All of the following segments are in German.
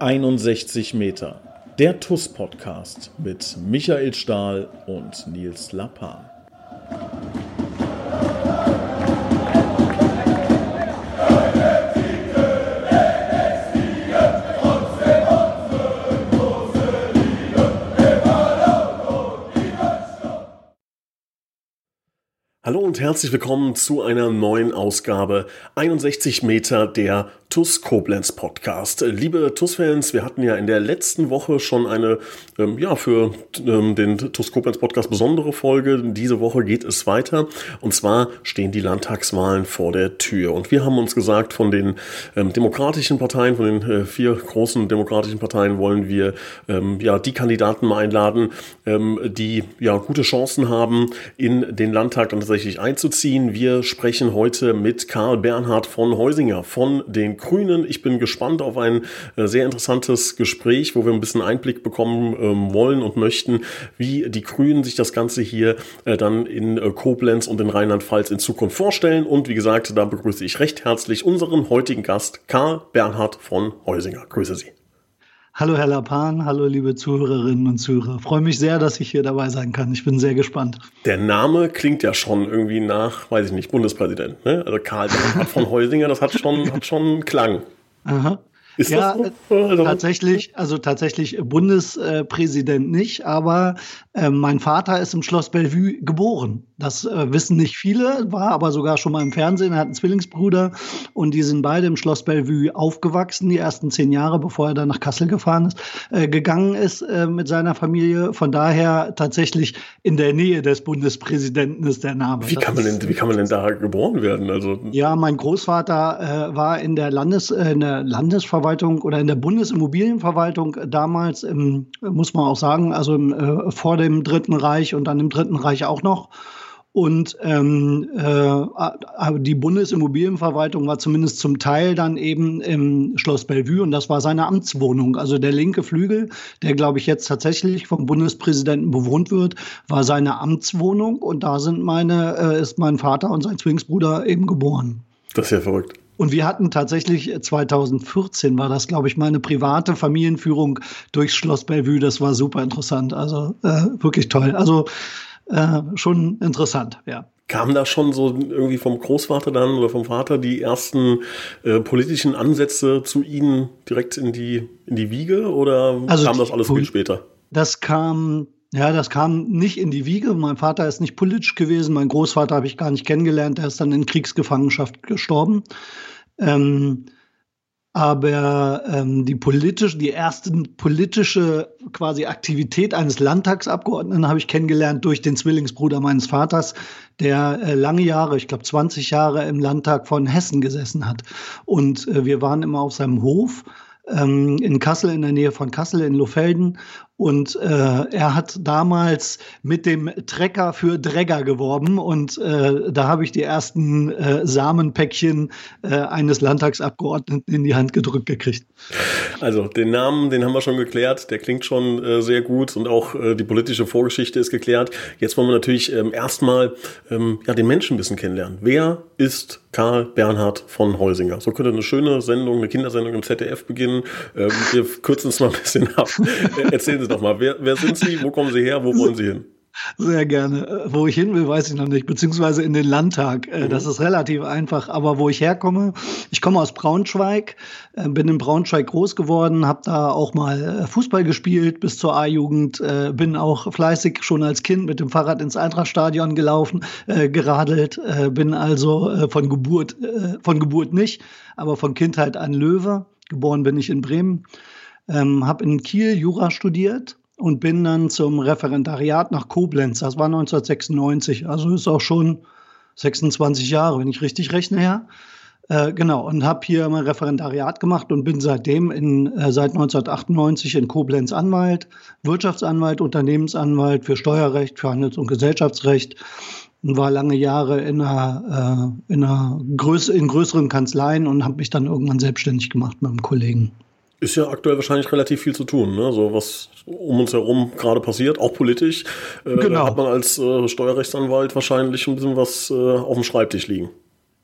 61 Meter. Der TUS-Podcast mit Michael Stahl und Nils Lappan. Hallo und herzlich willkommen zu einer neuen Ausgabe 61 Meter der TUS Koblenz Podcast. Liebe TUS-Fans, wir hatten ja in der letzten Woche schon eine, ähm, ja, für ähm, den TUS Koblenz Podcast besondere Folge. Diese Woche geht es weiter. Und zwar stehen die Landtagswahlen vor der Tür. Und wir haben uns gesagt, von den ähm, demokratischen Parteien, von den äh, vier großen demokratischen Parteien wollen wir, ähm, ja, die Kandidaten mal einladen, ähm, die, ja, gute Chancen haben, in den Landtag dann tatsächlich einzuziehen. Wir sprechen heute mit Karl Bernhard von Heusinger von den Grünen. Ich bin gespannt auf ein äh, sehr interessantes Gespräch, wo wir ein bisschen Einblick bekommen ähm, wollen und möchten, wie die Grünen sich das Ganze hier äh, dann in äh, Koblenz und in Rheinland-Pfalz in Zukunft vorstellen. Und wie gesagt, da begrüße ich recht herzlich unseren heutigen Gast, Karl Bernhard von Heusinger. Grüße Sie. Hallo Herr Lapan, hallo liebe Zuhörerinnen und Zuhörer. Freue mich sehr, dass ich hier dabei sein kann. Ich bin sehr gespannt. Der Name klingt ja schon irgendwie nach, weiß ich nicht, Bundespräsident. Ne? Also Karl von Heusinger, das hat schon, hat schon Klang. Aha. Ist ja, das so? also, tatsächlich, also tatsächlich Bundespräsident nicht, aber äh, mein Vater ist im Schloss Bellevue geboren. Das äh, wissen nicht viele, war aber sogar schon mal im Fernsehen. Er hat einen Zwillingsbruder und die sind beide im Schloss Bellevue aufgewachsen, die ersten zehn Jahre, bevor er dann nach Kassel gefahren ist, äh, gegangen ist äh, mit seiner Familie. Von daher tatsächlich in der Nähe des Bundespräsidenten ist der Name. Wie kann man denn, wie kann man denn da geboren werden? Also ja, mein Großvater äh, war in der Landes, äh, in der Landesverwaltung oder in der Bundesimmobilienverwaltung damals, im, muss man auch sagen, also im, äh, vor dem Dritten Reich und dann im Dritten Reich auch noch. Und ähm, äh, die Bundesimmobilienverwaltung war zumindest zum Teil dann eben im Schloss Bellevue und das war seine Amtswohnung. Also der linke Flügel, der glaube ich jetzt tatsächlich vom Bundespräsidenten bewohnt wird, war seine Amtswohnung und da sind meine, äh, ist mein Vater und sein Zwillingsbruder eben geboren. Das ist ja verrückt. Und wir hatten tatsächlich 2014 war das, glaube ich, meine private Familienführung durchs Schloss Bellevue. Das war super interessant. Also äh, wirklich toll. Also äh, schon interessant, ja. Kam da schon so irgendwie vom Großvater dann oder vom Vater die ersten äh, politischen Ansätze zu Ihnen direkt in die, in die Wiege oder also kam das alles viel später? Das kam, ja, das kam nicht in die Wiege. Mein Vater ist nicht politisch gewesen. Mein Großvater habe ich gar nicht kennengelernt. Der ist dann in Kriegsgefangenschaft gestorben. Ähm, aber ähm, die politische, die erste politische quasi Aktivität eines Landtagsabgeordneten habe ich kennengelernt durch den Zwillingsbruder meines Vaters, der äh, lange Jahre, ich glaube 20 Jahre im Landtag von Hessen gesessen hat. Und äh, wir waren immer auf seinem Hof ähm, in Kassel, in der Nähe von Kassel, in Lofelden. Und äh, er hat damals mit dem Trecker für Dregger geworben. Und äh, da habe ich die ersten äh, Samenpäckchen äh, eines Landtagsabgeordneten in die Hand gedrückt gekriegt. Also den Namen, den haben wir schon geklärt. Der klingt schon äh, sehr gut und auch äh, die politische Vorgeschichte ist geklärt. Jetzt wollen wir natürlich ähm, erstmal ähm, ja, den Menschen ein bisschen kennenlernen. Wer ist Karl Bernhard von Heusinger? So könnte eine schöne Sendung, eine Kindersendung im ZDF beginnen. Ähm, wir kürzen es mal ein bisschen ab. Erzählen Sie doch mal, wer, wer sind Sie, wo kommen Sie her, wo wollen Sie hin? Sehr gerne. Äh, wo ich hin will, weiß ich noch nicht, beziehungsweise in den Landtag. Äh, das ist relativ einfach. Aber wo ich herkomme, ich komme aus Braunschweig, äh, bin in Braunschweig groß geworden, habe da auch mal Fußball gespielt bis zur A-Jugend, bin auch fleißig schon als Kind mit dem Fahrrad ins Eintrachtstadion gelaufen, geradelt, bin also von Geburt, von Geburt nicht, aber von Kindheit an Löwe. Geboren bin ich in Bremen, ähm, habe in Kiel Jura studiert und bin dann zum Referendariat nach Koblenz. Das war 1996, also ist auch schon 26 Jahre, wenn ich richtig rechne, her. Äh, genau, und habe hier mein Referendariat gemacht und bin seitdem in, äh, seit 1998 in Koblenz Anwalt, Wirtschaftsanwalt, Unternehmensanwalt für Steuerrecht, für Handels- und Gesellschaftsrecht und war lange Jahre in, einer, äh, in, einer größ in größeren Kanzleien und habe mich dann irgendwann selbstständig gemacht mit einem Kollegen. Ist ja aktuell wahrscheinlich relativ viel zu tun, ne? So was um uns herum gerade passiert, auch politisch. Äh, genau. Da hat man als äh, Steuerrechtsanwalt wahrscheinlich ein bisschen was äh, auf dem Schreibtisch liegen.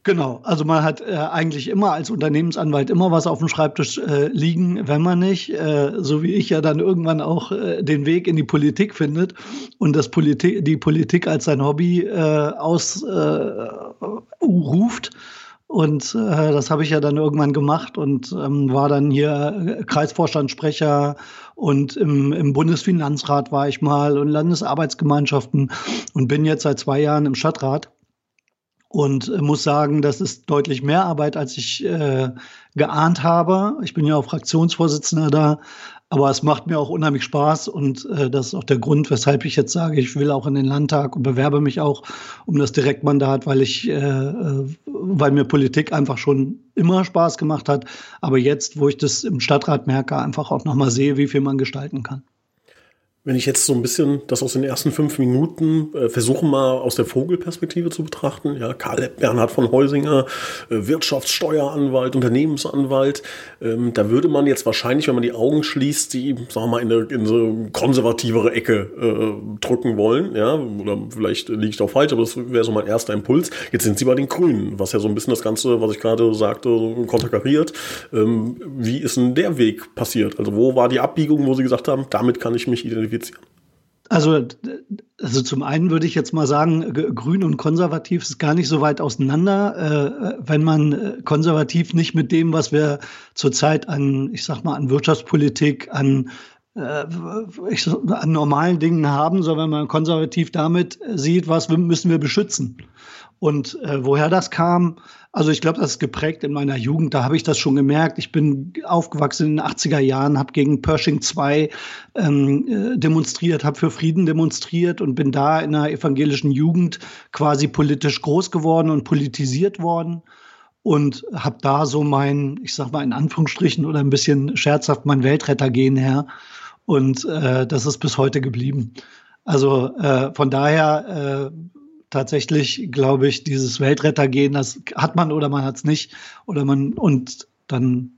Genau, also man hat äh, eigentlich immer als Unternehmensanwalt immer was auf dem Schreibtisch äh, liegen, wenn man nicht, äh, so wie ich ja dann irgendwann auch äh, den Weg in die Politik findet und das Politik, die Politik als sein Hobby äh, ausruft. Äh, und äh, das habe ich ja dann irgendwann gemacht und ähm, war dann hier Kreisvorstandssprecher und im, im Bundesfinanzrat war ich mal und Landesarbeitsgemeinschaften und bin jetzt seit zwei Jahren im Stadtrat und äh, muss sagen, das ist deutlich mehr Arbeit, als ich äh, geahnt habe. Ich bin ja auch Fraktionsvorsitzender da, aber es macht mir auch unheimlich Spaß und äh, das ist auch der Grund, weshalb ich jetzt sage, ich will auch in den Landtag und bewerbe mich auch um das Direktmandat, weil ich, äh, äh weil mir Politik einfach schon immer Spaß gemacht hat, aber jetzt, wo ich das im Stadtrat merke, einfach auch nochmal sehe, wie viel man gestalten kann. Wenn ich jetzt so ein bisschen das aus den ersten fünf Minuten äh, versuche mal aus der Vogelperspektive zu betrachten, ja, Karl Bernhard von Heusinger, äh, Wirtschaftssteueranwalt, Unternehmensanwalt, ähm, da würde man jetzt wahrscheinlich, wenn man die Augen schließt, die, sagen wir mal, in eine, in so konservativere Ecke äh, drücken wollen, ja, oder vielleicht liege ich auch falsch, aber das wäre so mein erster Impuls. Jetzt sind sie bei den Grünen, was ja so ein bisschen das Ganze, was ich gerade sagte, konterkariert. Ähm, wie ist denn der Weg passiert? Also wo war die Abbiegung, wo sie gesagt haben, damit kann ich mich identifizieren? Identifizieren? Also, also zum einen würde ich jetzt mal sagen, grün und konservativ ist gar nicht so weit auseinander. Äh, wenn man äh, konservativ nicht mit dem, was wir zurzeit an, ich sag mal, an Wirtschaftspolitik, an, äh, an normalen Dingen haben, sondern wenn man konservativ damit sieht, was müssen wir beschützen. Und äh, woher das kam, also ich glaube, das ist geprägt in meiner Jugend, da habe ich das schon gemerkt. Ich bin aufgewachsen in den 80er Jahren, habe gegen Pershing 2 ähm, äh, demonstriert, habe für Frieden demonstriert und bin da in einer evangelischen Jugend quasi politisch groß geworden und politisiert worden und habe da so mein, ich sag mal in Anführungsstrichen oder ein bisschen scherzhaft mein Weltrettergehen her und äh, das ist bis heute geblieben. Also äh, von daher äh, tatsächlich, glaube ich, dieses Weltrettergehen, das hat man oder man hat es nicht. Oder man, und dann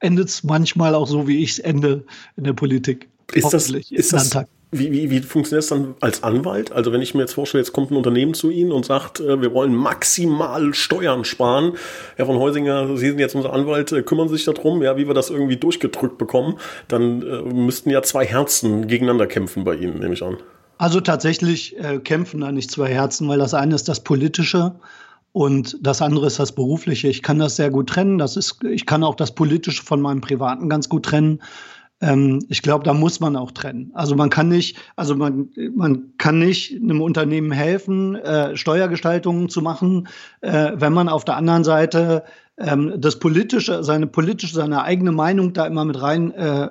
endet es manchmal auch so, wie ich es ende in der Politik. Ist das, ist das, wie, wie, wie funktioniert das dann als Anwalt? Also wenn ich mir jetzt vorstelle, jetzt kommt ein Unternehmen zu Ihnen und sagt, äh, wir wollen maximal Steuern sparen. Herr von Heusinger, Sie sind jetzt unser Anwalt, äh, kümmern Sie sich darum, ja, wie wir das irgendwie durchgedrückt bekommen. Dann äh, müssten ja zwei Herzen gegeneinander kämpfen bei Ihnen, nehme ich an. Also tatsächlich äh, kämpfen da nicht zwei Herzen, weil das eine ist das Politische und das andere ist das Berufliche. Ich kann das sehr gut trennen. Das ist, ich kann auch das Politische von meinem Privaten ganz gut trennen. Ähm, ich glaube, da muss man auch trennen. Also man kann nicht, also man, man kann nicht einem Unternehmen helfen, äh, Steuergestaltungen zu machen, äh, wenn man auf der anderen Seite ähm, das politische, seine politische, seine eigene Meinung da immer mit rein äh,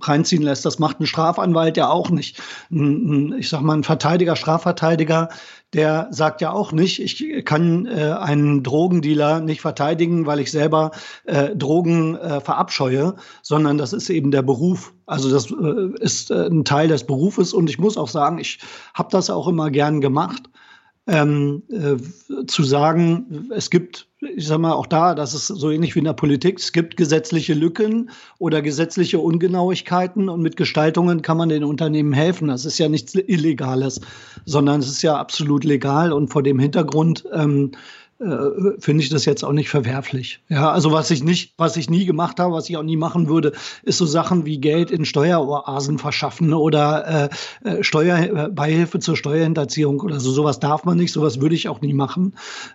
reinziehen lässt. Das macht ein Strafanwalt ja auch nicht. Ein, ein, ich sag mal, ein Verteidiger, Strafverteidiger, der sagt ja auch nicht, ich kann äh, einen Drogendealer nicht verteidigen, weil ich selber äh, Drogen äh, verabscheue, sondern das ist eben der Beruf. Also das äh, ist äh, ein Teil des Berufes und ich muss auch sagen, ich habe das auch immer gern gemacht ähm, äh, zu sagen, es gibt, ich sag mal, auch da, das ist so ähnlich wie in der Politik, es gibt gesetzliche Lücken oder gesetzliche Ungenauigkeiten und mit Gestaltungen kann man den Unternehmen helfen. Das ist ja nichts Illegales, sondern es ist ja absolut legal und vor dem Hintergrund ähm, äh, finde ich das jetzt auch nicht verwerflich. Ja, also was ich nicht, was ich nie gemacht habe, was ich auch nie machen würde, ist so Sachen wie Geld in Steueroasen verschaffen oder äh, äh Steuerbeihilfe zur Steuerhinterziehung oder so. Sowas darf man nicht, sowas würde ich auch nie machen.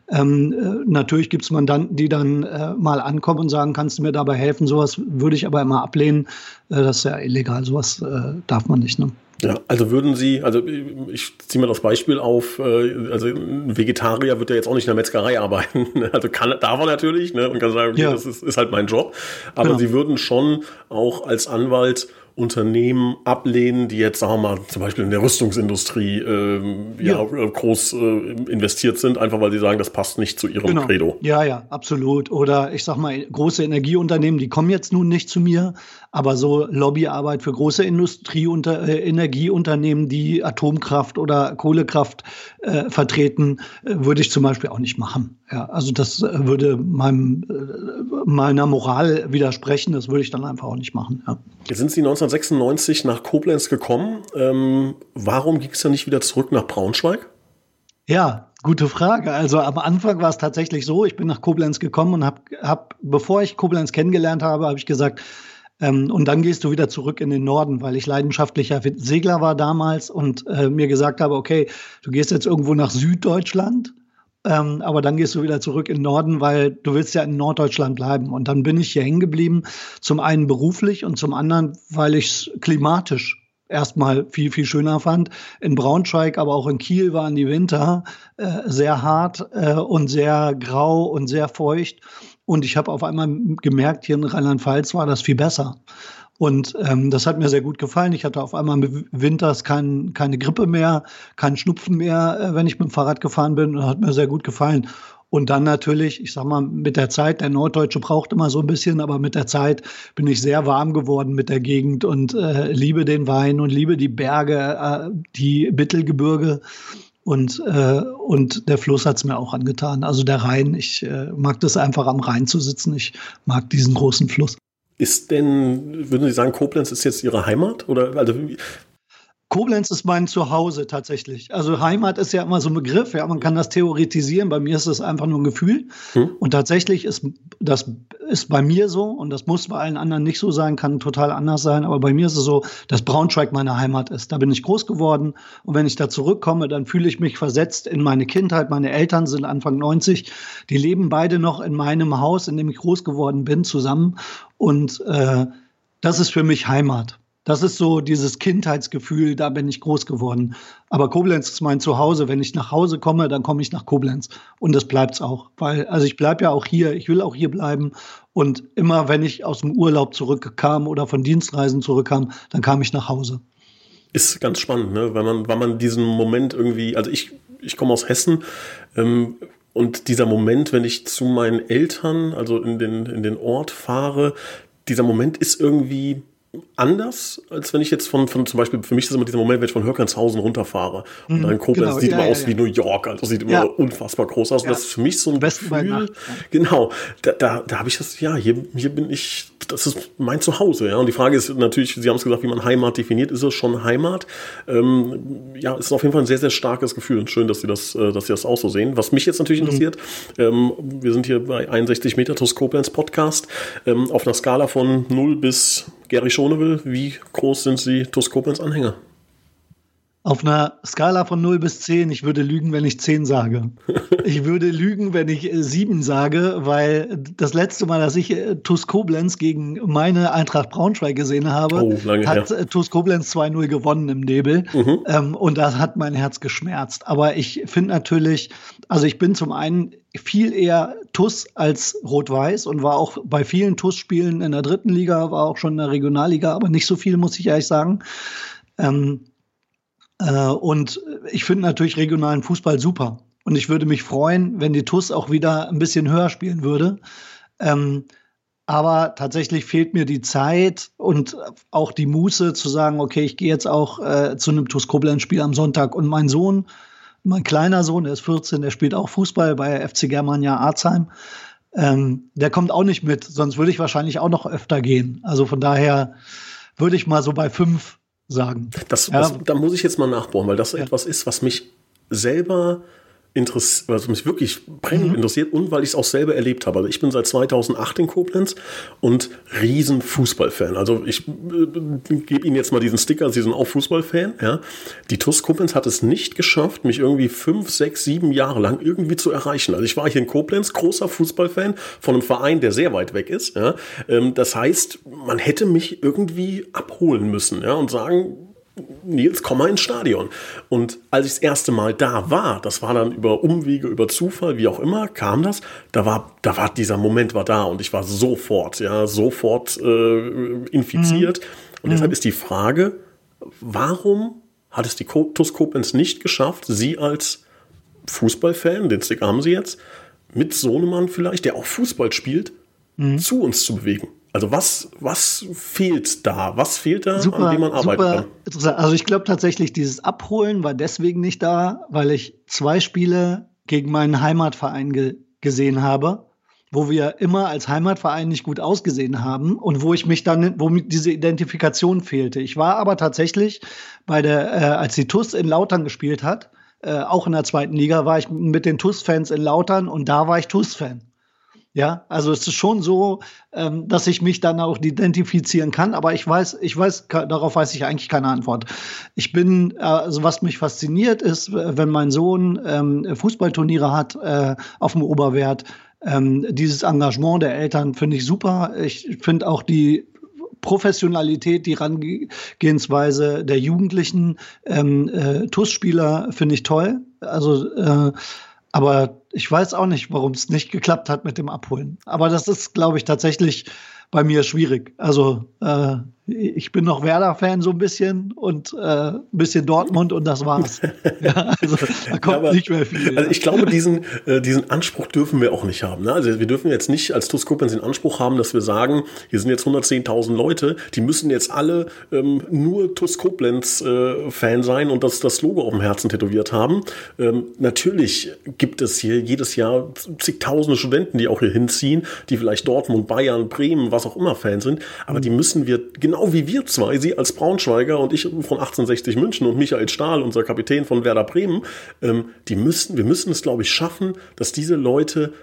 Ähm, äh, natürlich gibt es Mandanten, die dann äh, mal ankommen und sagen, kannst du mir dabei helfen? Sowas würde ich aber immer ablehnen. Äh, das ist ja illegal, sowas äh, darf man nicht. Ne? Ja, also würden Sie, also ich ziehe mal das Beispiel auf, äh, also ein Vegetarier wird ja jetzt auch nicht in der Metzgerei arbeiten. Also kann, darf er natürlich ne, und kann sagen, okay, ja. das ist, ist halt mein Job. Aber genau. Sie würden schon auch als Anwalt Unternehmen ablehnen, die jetzt, sagen wir mal, zum Beispiel in der Rüstungsindustrie äh, ja. ja. groß äh, investiert sind, einfach weil sie sagen, das passt nicht zu ihrem genau. Credo. Ja, ja, absolut. Oder ich sag mal, große Energieunternehmen, die kommen jetzt nun nicht zu mir, aber so Lobbyarbeit für große Industrie unter, äh, Energieunternehmen, die Atomkraft oder Kohlekraft äh, vertreten, äh, würde ich zum Beispiel auch nicht machen. Ja, also das äh, würde meinem, äh, meiner Moral widersprechen, das würde ich dann einfach auch nicht machen. Ja. Jetzt sind Sie 1996 nach Koblenz gekommen. Ähm, warum ging es dann nicht wieder zurück nach Braunschweig? Ja, Gute Frage. Also am Anfang war es tatsächlich so, ich bin nach Koblenz gekommen und habe, hab, bevor ich Koblenz kennengelernt habe, habe ich gesagt, ähm, und dann gehst du wieder zurück in den Norden, weil ich leidenschaftlicher Segler war damals und äh, mir gesagt habe, okay, du gehst jetzt irgendwo nach Süddeutschland, ähm, aber dann gehst du wieder zurück in den Norden, weil du willst ja in Norddeutschland bleiben. Und dann bin ich hier hängen geblieben, zum einen beruflich und zum anderen, weil ich es klimatisch erstmal viel, viel schöner fand. In Braunschweig, aber auch in Kiel waren die Winter äh, sehr hart äh, und sehr grau und sehr feucht. Und ich habe auf einmal gemerkt, hier in Rheinland-Pfalz war das viel besser. Und ähm, das hat mir sehr gut gefallen. Ich hatte auf einmal winters kein, keine Grippe mehr, keinen Schnupfen mehr, äh, wenn ich mit dem Fahrrad gefahren bin. Und das hat mir sehr gut gefallen. Und dann natürlich, ich sag mal, mit der Zeit, der Norddeutsche braucht immer so ein bisschen, aber mit der Zeit bin ich sehr warm geworden mit der Gegend und äh, liebe den Wein und liebe die Berge, äh, die Mittelgebirge. Und, äh, und der Fluss hat's mir auch angetan. Also der Rhein, ich äh, mag das einfach am Rhein zu sitzen. Ich mag diesen großen Fluss. Ist denn, würden Sie sagen, Koblenz ist jetzt Ihre Heimat? Oder also Koblenz ist mein Zuhause tatsächlich. Also Heimat ist ja immer so ein Begriff, ja, man kann das theoretisieren. Bei mir ist es einfach nur ein Gefühl. Hm. Und tatsächlich ist das ist bei mir so und das muss bei allen anderen nicht so sein, kann total anders sein. Aber bei mir ist es so, dass Braunschweig meine Heimat ist. Da bin ich groß geworden und wenn ich da zurückkomme, dann fühle ich mich versetzt in meine Kindheit. Meine Eltern sind Anfang 90, die leben beide noch in meinem Haus, in dem ich groß geworden bin, zusammen. Und äh, das ist für mich Heimat. Das ist so dieses Kindheitsgefühl, da bin ich groß geworden. Aber Koblenz ist mein Zuhause. Wenn ich nach Hause komme, dann komme ich nach Koblenz. Und das bleibt's auch. Weil, also ich bleibe ja auch hier, ich will auch hier bleiben. Und immer wenn ich aus dem Urlaub zurückkam oder von Dienstreisen zurückkam, dann kam ich nach Hause. Ist ganz spannend, ne? Weil man, weil man diesen Moment irgendwie, also ich, ich komme aus Hessen, ähm, und dieser Moment, wenn ich zu meinen Eltern, also in den, in den Ort fahre, dieser Moment ist irgendwie, anders, als wenn ich jetzt von, von zum Beispiel, für mich ist das immer dieser Moment, wenn ich von Hörkernshausen runterfahre. Und mhm, dann Koblenz genau, sieht ja, immer ja, aus ja. wie New York, also sieht immer unfassbar groß aus. Und das ist für mich so ein Gefühl. Genau, da, da, da habe ich das, ja, hier, hier bin ich, das ist mein Zuhause, ja. Und die Frage ist natürlich, Sie haben es gesagt, wie man Heimat definiert, ist es schon Heimat? Ähm, ja, ist auf jeden Fall ein sehr, sehr starkes Gefühl und schön, dass Sie das, äh, dass Sie das auch so sehen. Was mich jetzt natürlich mhm. interessiert, ähm, wir sind hier bei 61 Meter Koblenz Podcast, ähm, auf einer Skala von 0 bis Gary Schonewill, wie groß sind Sie TuS Koblenz Anhänger? Auf einer Skala von 0 bis 10, ich würde lügen, wenn ich 10 sage. ich würde lügen, wenn ich 7 äh, sage, weil das letzte Mal, dass ich äh, TuS Koblenz gegen meine Eintracht Braunschweig gesehen habe, oh, hat her. Äh, TuS Koblenz 2-0 gewonnen im Nebel. Mhm. Ähm, und das hat mein Herz geschmerzt. Aber ich finde natürlich, also ich bin zum einen viel eher TUS als Rot-Weiß und war auch bei vielen TUS-Spielen in der dritten Liga, war auch schon in der Regionalliga, aber nicht so viel, muss ich ehrlich sagen. Ähm, äh, und ich finde natürlich regionalen Fußball super. Und ich würde mich freuen, wenn die TUS auch wieder ein bisschen höher spielen würde. Ähm, aber tatsächlich fehlt mir die Zeit und auch die Muße zu sagen, okay, ich gehe jetzt auch äh, zu einem TUS Koblenz-Spiel am Sonntag. Und mein Sohn, mein kleiner Sohn, der ist 14, der spielt auch Fußball bei FC Germania Arzheim. Ähm, der kommt auch nicht mit, sonst würde ich wahrscheinlich auch noch öfter gehen. Also von daher würde ich mal so bei fünf sagen. Das, ja. das, da muss ich jetzt mal nachbohren, weil das ja. etwas ist, was mich selber interessiert, was mich wirklich brennend mhm. interessiert und weil ich es auch selber erlebt habe. Also ich bin seit 2008 in Koblenz und riesen Fußballfan. Also ich äh, gebe Ihnen jetzt mal diesen Sticker, Sie sind auch Fußballfan. Ja. Die TUS Koblenz hat es nicht geschafft, mich irgendwie fünf, sechs, sieben Jahre lang irgendwie zu erreichen. Also ich war hier in Koblenz, großer Fußballfan von einem Verein, der sehr weit weg ist. Ja. Ähm, das heißt, man hätte mich irgendwie abholen müssen ja, und sagen, Nils, komm mal ins Stadion. Und als ich das erste Mal da war, das war dann über Umwege, über Zufall, wie auch immer, kam das, da war, da war dieser Moment war da und ich war sofort, ja, sofort äh, infiziert. Mhm. Und deshalb mhm. ist die Frage, warum hat es die TuS Koblenz nicht geschafft, Sie als Fußballfan, den Stick haben Sie jetzt, mit Sohnemann vielleicht, der auch Fußball spielt, mhm. zu uns zu bewegen? Also was, was fehlt da? Was fehlt da, super, an dem man arbeiten kann? Interessant. Also ich glaube tatsächlich, dieses Abholen war deswegen nicht da, weil ich zwei Spiele gegen meinen Heimatverein ge gesehen habe, wo wir immer als Heimatverein nicht gut ausgesehen haben und wo ich mich dann, wo diese Identifikation fehlte. Ich war aber tatsächlich bei der, äh, als die TUS in Lautern gespielt hat, äh, auch in der zweiten Liga, war ich mit den TUS-Fans in Lautern und da war ich TUS-Fan. Ja, also es ist schon so, ähm, dass ich mich dann auch identifizieren kann, aber ich weiß, ich weiß, darauf weiß ich eigentlich keine Antwort. Ich bin, also was mich fasziniert ist, wenn mein Sohn ähm, Fußballturniere hat äh, auf dem Oberwert, ähm, dieses Engagement der Eltern finde ich super. Ich finde auch die Professionalität, die Rangehensweise der Jugendlichen ähm, äh, TUS-Spieler finde ich toll. Also äh, aber ich weiß auch nicht, warum es nicht geklappt hat mit dem Abholen. Aber das ist, glaube ich, tatsächlich bei mir schwierig. Also äh, ich bin noch Werder-Fan so ein bisschen und äh, ein bisschen Dortmund und das war's. ja, also da kommt Aber, nicht mehr viel. Also ich glaube, diesen, äh, diesen Anspruch dürfen wir auch nicht haben. Ne? Also wir dürfen jetzt nicht als TUS Koblenz den Anspruch haben, dass wir sagen, hier sind jetzt 110.000 Leute, die müssen jetzt alle ähm, nur TUS Koblenz äh, sein und das, das Logo auf dem Herzen tätowiert haben. Ähm, natürlich gibt es hier jedes Jahr zigtausende Studenten, die auch hier hinziehen, die vielleicht Dortmund, Bayern, Bremen, was auch immer Fan sind, aber die müssen wir genau genau wie wir zwei, Sie als Braunschweiger und ich von 1860 München und Michael Stahl, unser Kapitän von Werder Bremen, ähm, die müssen, wir müssen es, glaube ich, schaffen, dass diese Leute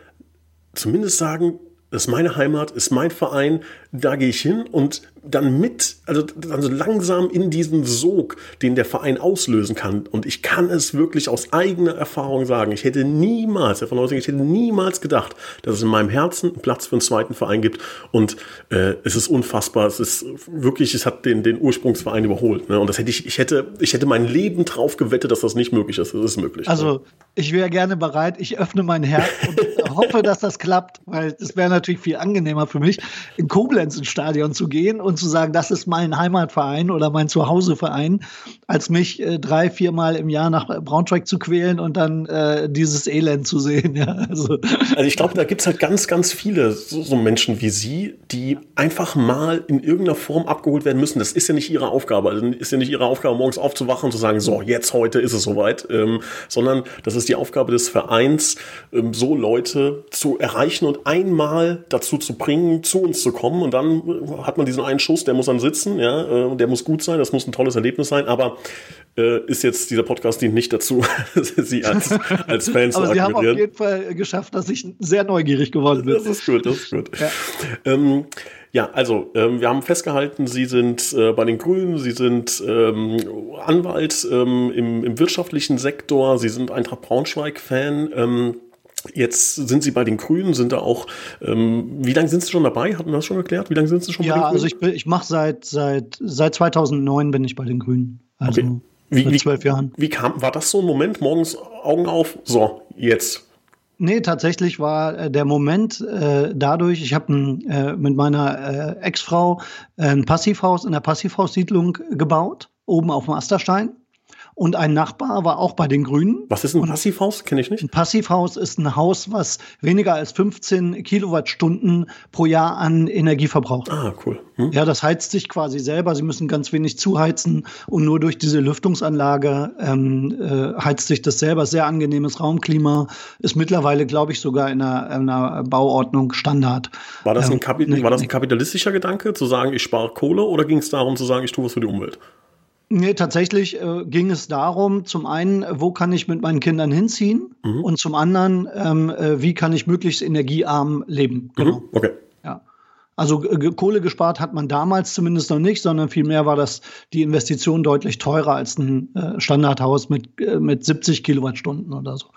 zumindest sagen, das ist meine Heimat, ist mein Verein, da gehe ich hin und dann mit, also dann so langsam in diesen Sog, den der Verein auslösen kann. Und ich kann es wirklich aus eigener Erfahrung sagen. Ich hätte niemals, Herr von Heusing, ich hätte niemals gedacht, dass es in meinem Herzen einen Platz für einen zweiten Verein gibt. Und äh, es ist unfassbar. Es ist wirklich, es hat den, den Ursprungsverein überholt. Ne? Und das hätte ich, ich hätte, ich hätte mein Leben drauf gewettet, dass das nicht möglich ist. Das ist möglich. Also, ne? ich wäre gerne bereit. Ich öffne mein Herz und hoffe, dass das klappt, weil es wäre natürlich viel angenehmer für mich, in Koblenz ins Stadion zu gehen und zu sagen, das ist mein Heimatverein oder mein Zuhauseverein, als mich äh, drei, viermal im Jahr nach Braunschweig zu quälen und dann äh, dieses Elend zu sehen. Ja, also. also ich glaube, da gibt es halt ganz, ganz viele so, so, Menschen wie Sie, die einfach mal in irgendeiner Form abgeholt werden müssen. Das ist ja nicht ihre Aufgabe. Also ist ja nicht ihre Aufgabe, morgens aufzuwachen und zu sagen, so, jetzt heute ist es soweit, ähm, sondern das ist die Aufgabe des Vereins, ähm, so Leute zu erreichen und einmal dazu zu bringen, zu uns zu kommen. Und dann hat man diesen einen Schuss, der muss dann sitzen, ja, äh, der muss gut sein, das muss ein tolles Erlebnis sein, aber äh, ist jetzt dieser Podcast dient nicht dazu, Sie als, als Fans zu Aber Sie haben auf jeden Fall geschafft, dass ich sehr neugierig geworden bin. Das ist gut, das ist gut. Ja, ähm, ja also ähm, wir haben festgehalten, Sie sind äh, bei den Grünen, Sie sind ähm, Anwalt ähm, im, im wirtschaftlichen Sektor, Sie sind Eintracht Braunschweig-Fan. Ähm, Jetzt sind Sie bei den Grünen, sind da auch, ähm, wie lange sind Sie schon dabei? Hatten wir das schon erklärt? Wie lange sind Sie schon ja, bei den Grünen? Ja, also ich, ich mache seit, seit, seit 2009 bin ich bei den Grünen. Also okay. wie, seit zwölf Jahren. Wie kam, war das so ein Moment, morgens Augen auf, so, jetzt? Nee, tatsächlich war äh, der Moment äh, dadurch, ich habe äh, mit meiner äh, Ex-Frau ein Passivhaus in der Passivhaussiedlung gebaut, oben auf dem Asterstein. Und ein Nachbar war auch bei den Grünen. Was ist ein Passivhaus? Kenne ich nicht. Ein Passivhaus ist ein Haus, was weniger als 15 Kilowattstunden pro Jahr an Energie verbraucht. Ah, cool. Hm. Ja, das heizt sich quasi selber. Sie müssen ganz wenig zuheizen und nur durch diese Lüftungsanlage ähm, äh, heizt sich das selber. Sehr angenehmes Raumklima. Ist mittlerweile, glaube ich, sogar in einer, in einer, Bauordnung Standard. War das, ein ähm, war das ein kapitalistischer Gedanke, zu sagen, ich spare Kohle, oder ging es darum zu sagen, ich tue was für die Umwelt? Nee, tatsächlich äh, ging es darum, zum einen, wo kann ich mit meinen Kindern hinziehen mhm. und zum anderen, ähm, äh, wie kann ich möglichst energiearm leben. Mhm. Genau. Mhm. Okay. Ja. Also äh, Kohle gespart hat man damals zumindest noch nicht, sondern vielmehr war das die Investition deutlich teurer als ein äh, Standardhaus mit, äh, mit 70 Kilowattstunden oder so.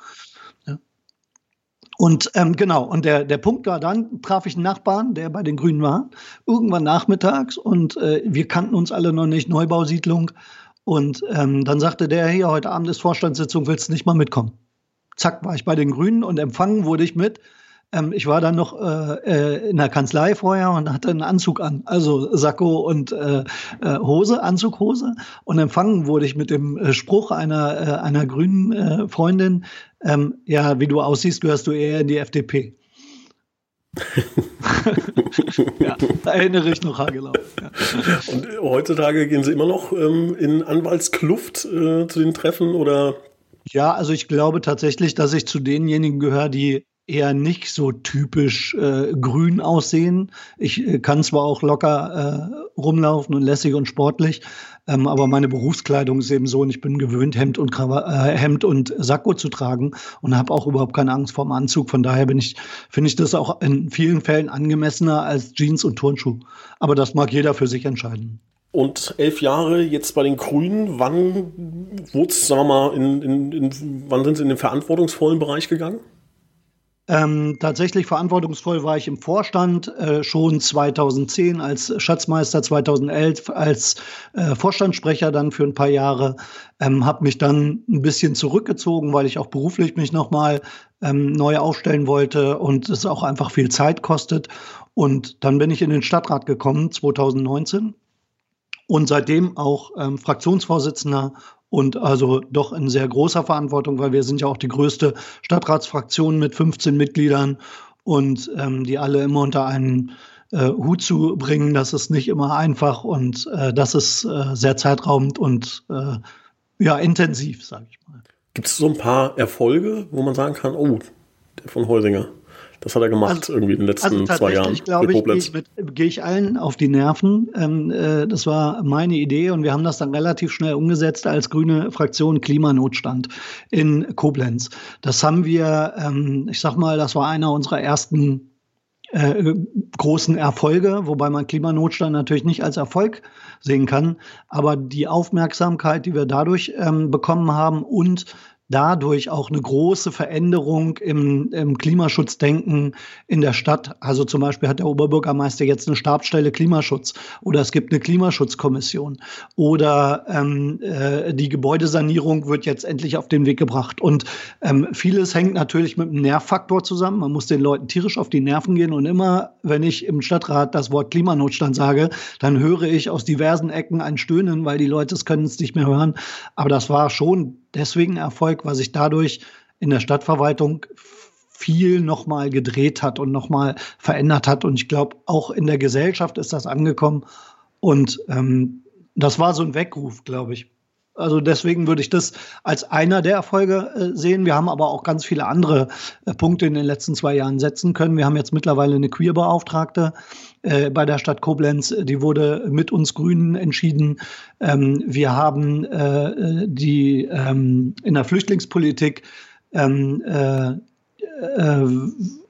Und ähm, genau, und der, der Punkt war dann, traf ich einen Nachbarn, der bei den Grünen war, irgendwann nachmittags und äh, wir kannten uns alle noch nicht, Neubausiedlung. Und ähm, dann sagte der, hier, heute Abend ist Vorstandssitzung, willst du nicht mal mitkommen? Zack, war ich bei den Grünen und empfangen wurde ich mit. Ähm, ich war dann noch äh, äh, in der Kanzlei vorher und hatte einen Anzug an, also Sakko und äh, äh, Hose, Anzughose. Und empfangen wurde ich mit dem äh, Spruch einer, einer grünen Freundin, ähm, ja, wie du aussiehst, gehörst du eher in die FDP. ja, da erinnere ich noch haargenau. Ja. Und heutzutage gehen Sie immer noch ähm, in Anwaltskluft äh, zu den Treffen oder ja, also ich glaube tatsächlich, dass ich zu denjenigen gehöre, die eher nicht so typisch äh, grün aussehen. Ich äh, kann zwar auch locker äh, rumlaufen und lässig und sportlich, ähm, aber meine Berufskleidung ist eben so und ich bin gewöhnt, Hemd und, äh, Hemd und Sakko zu tragen und habe auch überhaupt keine Angst vor dem Anzug. Von daher ich, finde ich das auch in vielen Fällen angemessener als Jeans und Turnschuh. Aber das mag jeder für sich entscheiden. Und elf Jahre jetzt bei den Grünen, wann sagen wir mal, in, in, in, wann sind Sie in den verantwortungsvollen Bereich gegangen? Ähm, tatsächlich verantwortungsvoll war ich im Vorstand äh, schon 2010 als Schatzmeister, 2011 als äh, Vorstandssprecher dann für ein paar Jahre. Ähm, habe mich dann ein bisschen zurückgezogen, weil ich auch beruflich mich nochmal ähm, neu aufstellen wollte und es auch einfach viel Zeit kostet. Und dann bin ich in den Stadtrat gekommen 2019 und seitdem auch ähm, Fraktionsvorsitzender und also doch in sehr großer Verantwortung, weil wir sind ja auch die größte Stadtratsfraktion mit 15 Mitgliedern und ähm, die alle immer unter einen äh, Hut zu bringen, das ist nicht immer einfach und äh, das ist äh, sehr zeitraubend und äh, ja intensiv, sage ich mal. Gibt es so ein paar Erfolge, wo man sagen kann, oh, der von Heusinger? Das hat er gemacht also, irgendwie in den letzten also zwei Jahren. Glaube ich, gehe ich, geh ich allen auf die Nerven. Ähm, äh, das war meine Idee und wir haben das dann relativ schnell umgesetzt als grüne Fraktion Klimanotstand in Koblenz. Das haben wir, ähm, ich sag mal, das war einer unserer ersten äh, großen Erfolge, wobei man Klimanotstand natürlich nicht als Erfolg sehen kann. Aber die Aufmerksamkeit, die wir dadurch ähm, bekommen haben und dadurch auch eine große Veränderung im, im Klimaschutzdenken in der Stadt. Also zum Beispiel hat der Oberbürgermeister jetzt eine Stabsstelle Klimaschutz oder es gibt eine Klimaschutzkommission oder ähm, äh, die Gebäudesanierung wird jetzt endlich auf den Weg gebracht. Und ähm, vieles hängt natürlich mit dem Nervfaktor zusammen. Man muss den Leuten tierisch auf die Nerven gehen und immer, wenn ich im Stadtrat das Wort Klimanotstand sage, dann höre ich aus diversen Ecken ein Stöhnen, weil die Leute es können es nicht mehr hören. Aber das war schon deswegen Erfolg, weil sich dadurch in der Stadtverwaltung viel nochmal gedreht hat und nochmal verändert hat. Und ich glaube, auch in der Gesellschaft ist das angekommen. Und ähm, das war so ein Weckruf, glaube ich. Also deswegen würde ich das als einer der Erfolge äh, sehen. Wir haben aber auch ganz viele andere äh, Punkte in den letzten zwei Jahren setzen können. Wir haben jetzt mittlerweile eine Queerbeauftragte äh, bei der Stadt Koblenz. Die wurde mit uns Grünen entschieden. Ähm, wir haben die ähm, in der Flüchtlingspolitik ähm, äh, äh,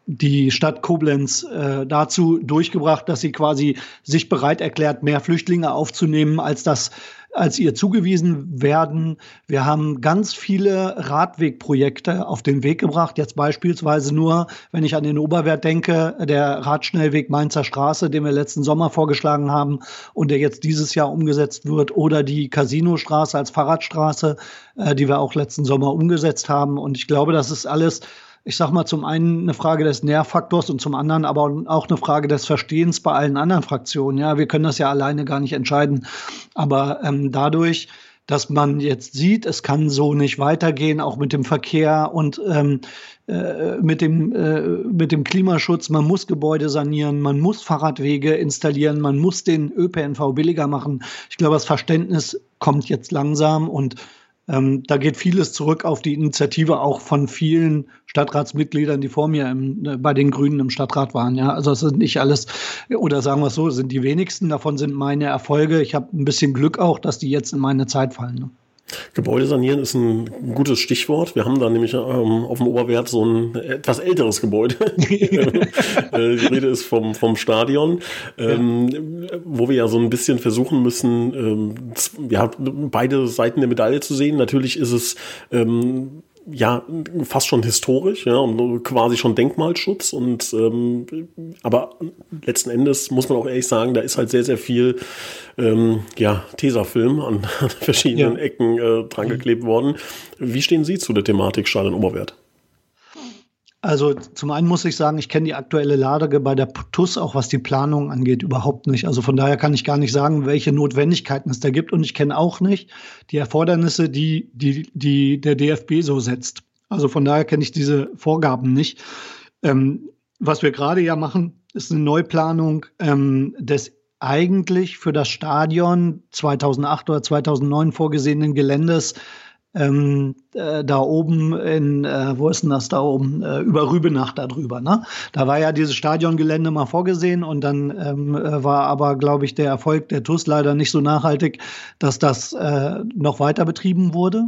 die Stadt Koblenz äh, dazu durchgebracht, dass sie quasi sich bereit erklärt, mehr Flüchtlinge aufzunehmen, als das als ihr zugewiesen werden. Wir haben ganz viele Radwegprojekte auf den Weg gebracht. Jetzt beispielsweise nur, wenn ich an den Oberwert denke, der Radschnellweg Mainzer Straße, den wir letzten Sommer vorgeschlagen haben und der jetzt dieses Jahr umgesetzt wird, oder die Casinostraße als Fahrradstraße, äh, die wir auch letzten Sommer umgesetzt haben. Und ich glaube, das ist alles ich sag mal, zum einen eine Frage des Nährfaktors und zum anderen aber auch eine Frage des Verstehens bei allen anderen Fraktionen. Ja, wir können das ja alleine gar nicht entscheiden. Aber ähm, dadurch, dass man jetzt sieht, es kann so nicht weitergehen, auch mit dem Verkehr und ähm, äh, mit, dem, äh, mit dem Klimaschutz. Man muss Gebäude sanieren, man muss Fahrradwege installieren, man muss den ÖPNV billiger machen. Ich glaube, das Verständnis kommt jetzt langsam und ähm, da geht vieles zurück auf die Initiative auch von vielen Stadtratsmitgliedern, die vor mir im, äh, bei den Grünen im Stadtrat waren. Ja, also es sind nicht alles, oder sagen wir es so, sind die wenigsten davon sind meine Erfolge. Ich habe ein bisschen Glück auch, dass die jetzt in meine Zeit fallen. Ne? Gebäude sanieren ist ein gutes Stichwort. Wir haben da nämlich ähm, auf dem Oberwert so ein etwas älteres Gebäude. Äh, die Rede ist vom, vom Stadion, ähm, ja. wo wir ja so ein bisschen versuchen müssen, ähm, ja, beide Seiten der Medaille zu sehen. Natürlich ist es ähm, ja fast schon historisch, ja, und quasi schon Denkmalschutz. Und ähm, aber letzten Endes muss man auch ehrlich sagen, da ist halt sehr, sehr viel ähm, ja, Tesafilm an verschiedenen ja. Ecken äh, drangeklebt worden. Wie stehen Sie zu der Thematik Stadion Oberwert? Also zum einen muss ich sagen, ich kenne die aktuelle Lage bei der TUS, auch was die Planung angeht, überhaupt nicht. Also von daher kann ich gar nicht sagen, welche Notwendigkeiten es da gibt. Und ich kenne auch nicht die Erfordernisse, die, die, die der DFB so setzt. Also von daher kenne ich diese Vorgaben nicht. Ähm, was wir gerade ja machen, ist eine Neuplanung ähm, des eigentlich für das Stadion 2008 oder 2009 vorgesehenen Geländes ähm, äh, da oben in, äh, wo ist denn das da oben? Äh, über Rübenach da drüber. Ne? Da war ja dieses Stadiongelände mal vorgesehen und dann ähm, äh, war aber, glaube ich, der Erfolg der TUS leider nicht so nachhaltig, dass das äh, noch weiter betrieben wurde.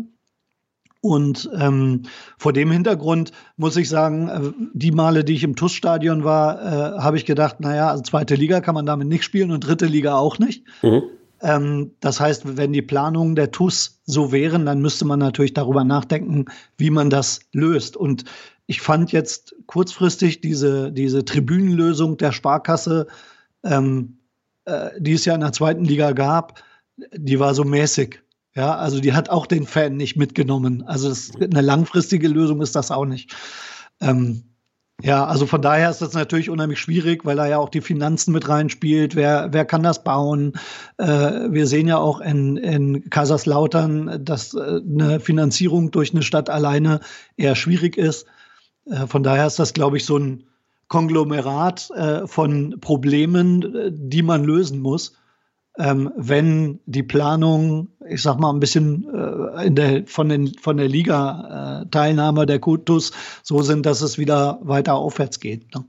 Und ähm, vor dem Hintergrund muss ich sagen, äh, die Male, die ich im TUS-Stadion war, äh, habe ich gedacht, naja, also zweite Liga kann man damit nicht spielen und dritte Liga auch nicht. Mhm. Ähm, das heißt, wenn die Planungen der TUS so wären, dann müsste man natürlich darüber nachdenken, wie man das löst. Und ich fand jetzt kurzfristig diese, diese Tribünenlösung der Sparkasse, ähm, äh, die es ja in der zweiten Liga gab, die war so mäßig. Ja, also die hat auch den Fan nicht mitgenommen. Also das, eine langfristige Lösung ist das auch nicht. Ähm, ja, also von daher ist das natürlich unheimlich schwierig, weil da ja auch die Finanzen mit reinspielt. Wer, wer kann das bauen? Äh, wir sehen ja auch in, in Kaiserslautern, dass äh, eine Finanzierung durch eine Stadt alleine eher schwierig ist. Äh, von daher ist das, glaube ich, so ein Konglomerat äh, von Problemen, äh, die man lösen muss ähm, wenn die Planung, ich sag mal, ein bisschen äh, in der, von, den, von der Liga-Teilnahme äh, der Kutus so sind, dass es wieder weiter aufwärts geht. Ne?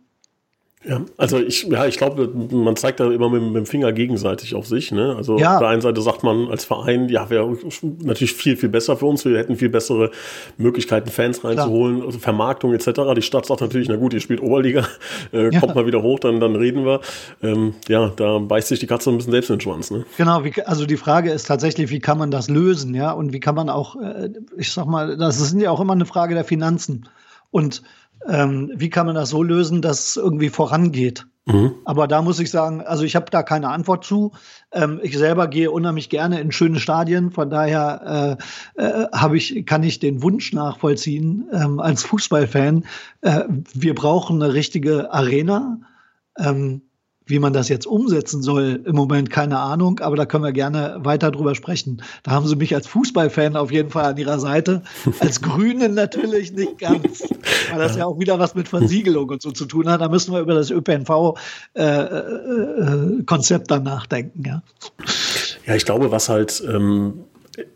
Ja, also ich, ja, ich glaube, man zeigt da immer mit, mit, dem Finger gegenseitig auf sich. Ne? Also ja. auf der einen Seite sagt man als Verein, ja, wäre natürlich viel, viel besser für uns. Wir hätten viel bessere Möglichkeiten, Fans reinzuholen, also Vermarktung etc. Die Stadt sagt natürlich, na gut, ihr spielt Oberliga, äh, ja. kommt mal wieder hoch, dann, dann reden wir. Ähm, ja, da beißt sich die Katze ein bisschen selbst in den Schwanz. Ne? Genau, wie, also die Frage ist tatsächlich, wie kann man das lösen, ja? Und wie kann man auch, äh, ich sag mal, das ist ja auch immer eine Frage der Finanzen. Und ähm, wie kann man das so lösen, dass es irgendwie vorangeht? Mhm. Aber da muss ich sagen, also ich habe da keine Antwort zu. Ähm, ich selber gehe unheimlich gerne in schöne Stadien, von daher äh, äh, habe ich, kann ich den Wunsch nachvollziehen ähm, als Fußballfan. Äh, wir brauchen eine richtige Arena. Ähm, wie man das jetzt umsetzen soll, im Moment keine Ahnung, aber da können wir gerne weiter drüber sprechen. Da haben sie mich als Fußballfan auf jeden Fall an ihrer Seite. Als Grünen natürlich nicht ganz, weil das ja auch wieder was mit Versiegelung und so zu tun hat. Da müssen wir über das ÖPNV-Konzept äh, äh, dann nachdenken. Ja. ja, ich glaube, was halt ähm,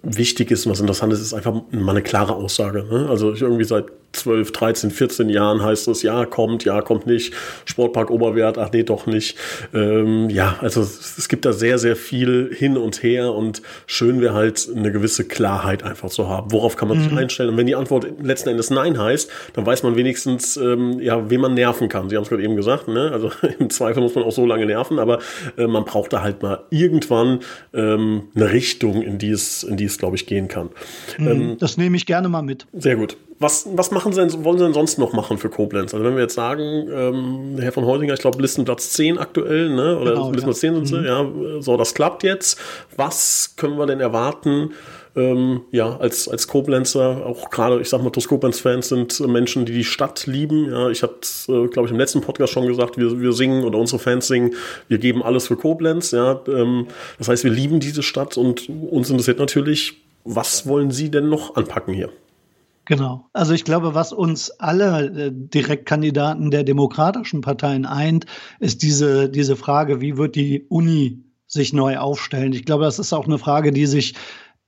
wichtig ist und was interessant ist, ist einfach mal eine klare Aussage. Ne? Also irgendwie seit 12, 13, 14 Jahren heißt es, ja, kommt, ja, kommt nicht. Sportpark Oberwert, ach nee, doch nicht. Ähm, ja, also es gibt da sehr, sehr viel hin und her und schön wäre halt eine gewisse Klarheit einfach zu haben. Worauf kann man mhm. sich einstellen? Und wenn die Antwort letzten Endes Nein heißt, dann weiß man wenigstens, ähm, ja, wen man nerven kann. Sie haben es gerade eben gesagt, ne? Also im Zweifel muss man auch so lange nerven, aber äh, man braucht da halt mal irgendwann ähm, eine Richtung, in die es, in die es, glaube ich, gehen kann. Mhm, ähm, das nehme ich gerne mal mit. Sehr gut was, was machen sie denn, wollen sie denn sonst noch machen für Koblenz? Also wenn wir jetzt sagen, ähm, Herr von Heusinger, ich glaube Listenplatz 10 aktuell, ne? Oder genau, Listenplatz ja. 10 sind sie, mhm. ja, so, das klappt jetzt. Was können wir denn erwarten? Ähm, ja, als, als Koblenzer, auch gerade, ich sag mal, Koblenz-Fans sind Menschen, die die Stadt lieben. Ja, ich hatte, äh, glaube ich, im letzten Podcast schon gesagt, wir, wir singen oder unsere Fans singen, wir geben alles für Koblenz. Ja, ähm, das heißt, wir lieben diese Stadt und uns interessiert natürlich, was wollen Sie denn noch anpacken hier? Genau. Also ich glaube, was uns alle äh, Direktkandidaten der demokratischen Parteien eint, ist diese, diese Frage, wie wird die Uni sich neu aufstellen? Ich glaube, das ist auch eine Frage, die sich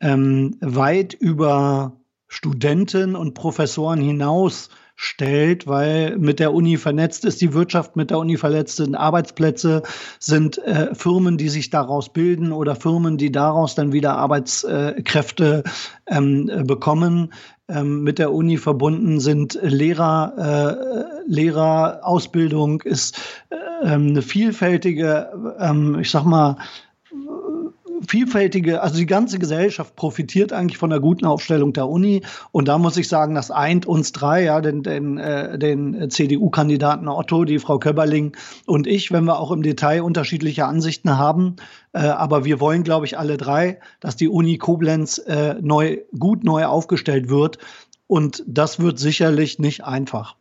ähm, weit über Studenten und Professoren hinaus stellt, weil mit der Uni vernetzt ist die Wirtschaft, mit der Uni vernetzt sind Arbeitsplätze, sind äh, Firmen, die sich daraus bilden oder Firmen, die daraus dann wieder Arbeitskräfte ähm, ähm, ähm, mit der Uni verbunden sind Lehrer, äh, Lehrerausbildung ist äh, eine vielfältige, ähm, ich sag mal, vielfältige, also die ganze Gesellschaft profitiert eigentlich von der guten Aufstellung der Uni. Und da muss ich sagen, das eint uns drei, ja, den, den, äh, den CDU-Kandidaten Otto, die Frau Köberling und ich, wenn wir auch im Detail unterschiedliche Ansichten haben. Äh, aber wir wollen, glaube ich, alle drei, dass die Uni Koblenz äh, neu, gut neu aufgestellt wird. Und das wird sicherlich nicht einfach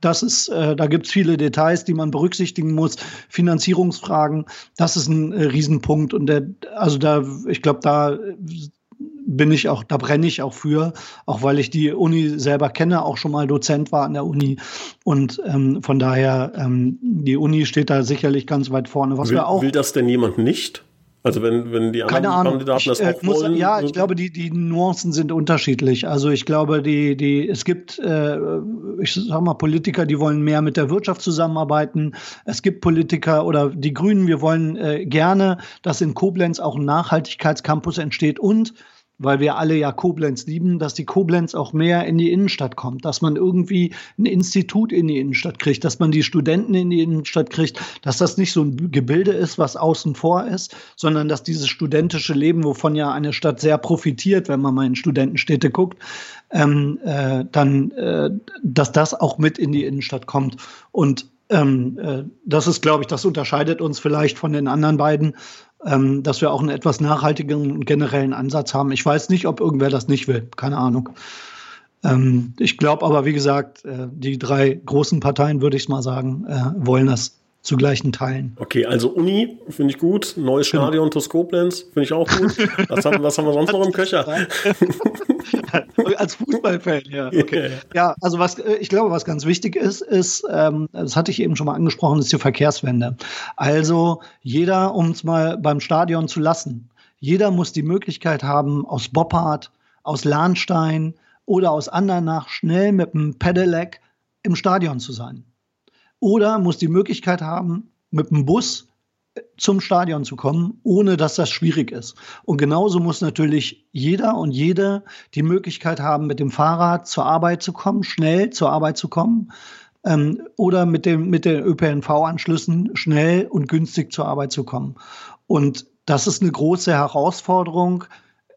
das ist, äh, da gibt es viele Details, die man berücksichtigen muss. Finanzierungsfragen, das ist ein äh, Riesenpunkt. Und der, also da, ich glaube, da bin ich auch, da brenne ich auch für, auch weil ich die Uni selber kenne, auch schon mal Dozent war an der Uni. Und ähm, von daher, ähm, die Uni steht da sicherlich ganz weit vorne. Was will, wir auch, will das denn jemand nicht? Also wenn, wenn die anderen Keine Kandidaten das ich, auch muss, wollen? Ja, ich glaube, die, die Nuancen sind unterschiedlich. Also ich glaube, die, die, es gibt, äh, ich sag mal, Politiker, die wollen mehr mit der Wirtschaft zusammenarbeiten. Es gibt Politiker oder die Grünen, wir wollen äh, gerne, dass in Koblenz auch ein Nachhaltigkeitscampus entsteht und weil wir alle ja Koblenz lieben, dass die Koblenz auch mehr in die Innenstadt kommt, dass man irgendwie ein Institut in die Innenstadt kriegt, dass man die Studenten in die Innenstadt kriegt, dass das nicht so ein Gebilde ist, was außen vor ist, sondern dass dieses studentische Leben, wovon ja eine Stadt sehr profitiert, wenn man mal in Studentenstädte guckt, ähm, äh, dann, äh, dass das auch mit in die Innenstadt kommt. Und ähm, äh, das ist, glaube ich, das unterscheidet uns vielleicht von den anderen beiden ähm, dass wir auch einen etwas nachhaltigeren und generellen Ansatz haben. Ich weiß nicht, ob irgendwer das nicht will, keine Ahnung. Ähm, ich glaube aber, wie gesagt, äh, die drei großen Parteien, würde ich mal sagen, äh, wollen das zu gleichen Teilen. Okay, also Uni finde ich gut, neues genau. Stadion genau. Koblenz finde ich auch gut. Was haben, was haben wir sonst noch im Köcher? Als Fußballfan, ja. Okay. Ja, also was äh, ich glaube, was ganz wichtig ist, ist, ähm, das hatte ich eben schon mal angesprochen, ist die Verkehrswende. Also jeder, um es mal beim Stadion zu lassen, jeder muss die Möglichkeit haben, aus Boppard, aus Lahnstein oder aus Andernach schnell mit dem Pedelec im Stadion zu sein oder muss die Möglichkeit haben, mit dem Bus äh, zum Stadion zu kommen, ohne dass das schwierig ist. Und genauso muss natürlich jeder und jede die Möglichkeit haben, mit dem Fahrrad zur Arbeit zu kommen, schnell zur Arbeit zu kommen ähm, oder mit, dem, mit den ÖPNV-Anschlüssen schnell und günstig zur Arbeit zu kommen. Und das ist eine große Herausforderung,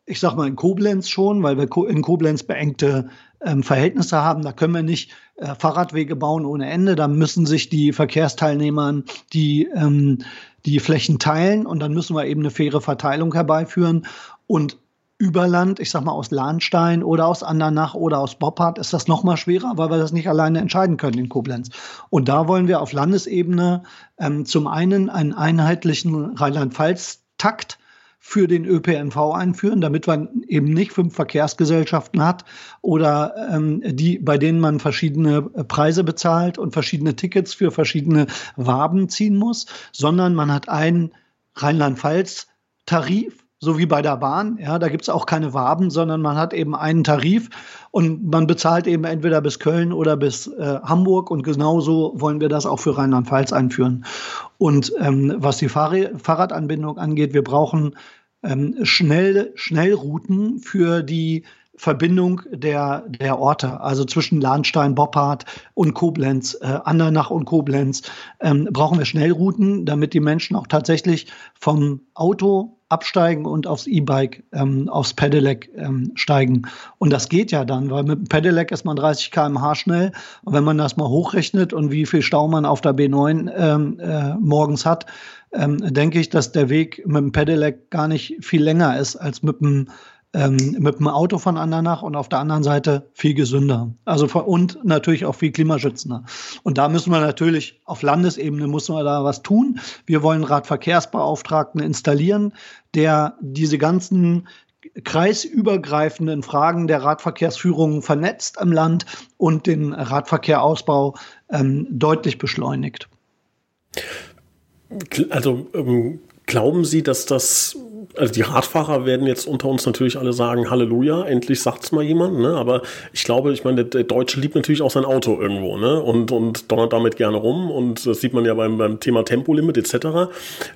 ich sag mal in Koblenz schon, weil wir in Koblenz beengte ähm, Verhältnisse haben. Da können wir nicht äh, Fahrradwege bauen ohne Ende. Da müssen sich die Verkehrsteilnehmer die, ähm, die Flächen teilen und dann müssen wir eben eine faire Verteilung herbeiführen. Und über Land, ich sag mal aus Lahnstein oder aus Andernach oder aus Boppard, ist das noch mal schwerer, weil wir das nicht alleine entscheiden können in Koblenz. Und da wollen wir auf Landesebene ähm, zum einen einen einheitlichen Rheinland-Pfalz-Takt für den ÖPNV einführen, damit man eben nicht fünf Verkehrsgesellschaften hat oder ähm, die, bei denen man verschiedene äh, Preise bezahlt und verschiedene Tickets für verschiedene Waben ziehen muss, sondern man hat einen Rheinland-Pfalz-Tarif so wie bei der Bahn. Ja, da gibt es auch keine Waben, sondern man hat eben einen Tarif und man bezahlt eben entweder bis Köln oder bis äh, Hamburg und genauso wollen wir das auch für Rheinland-Pfalz einführen. Und ähm, was die Fahr Fahrradanbindung angeht, wir brauchen ähm, schnell, Schnellrouten für die Verbindung der, der Orte, also zwischen Lahnstein, Boppard und Koblenz, äh, Andernach und Koblenz, ähm, brauchen wir Schnellrouten, damit die Menschen auch tatsächlich vom Auto absteigen und aufs E-Bike, ähm, aufs Pedelec ähm, steigen. Und das geht ja dann, weil mit dem Pedelec ist man 30 km/h schnell. Und wenn man das mal hochrechnet und wie viel Stau man auf der B9 ähm, äh, morgens hat, ähm, denke ich, dass der Weg mit dem Pedelec gar nicht viel länger ist als mit dem ähm, mit dem Auto von Andernach und auf der anderen Seite viel gesünder. Also und natürlich auch viel klimaschützender. Und da müssen wir natürlich auf Landesebene müssen wir da was tun. Wir wollen Radverkehrsbeauftragten installieren, der diese ganzen kreisübergreifenden Fragen der Radverkehrsführung vernetzt im Land und den Radverkehrausbau ähm, deutlich beschleunigt. Also ähm, glauben Sie, dass das, also die Radfahrer werden jetzt unter uns natürlich alle sagen, Halleluja, endlich sagt's mal jemand, ne? Aber ich glaube, ich meine, der, der Deutsche liebt natürlich auch sein Auto irgendwo, ne? Und, und donnert damit gerne rum. Und das sieht man ja beim, beim Thema Tempolimit etc.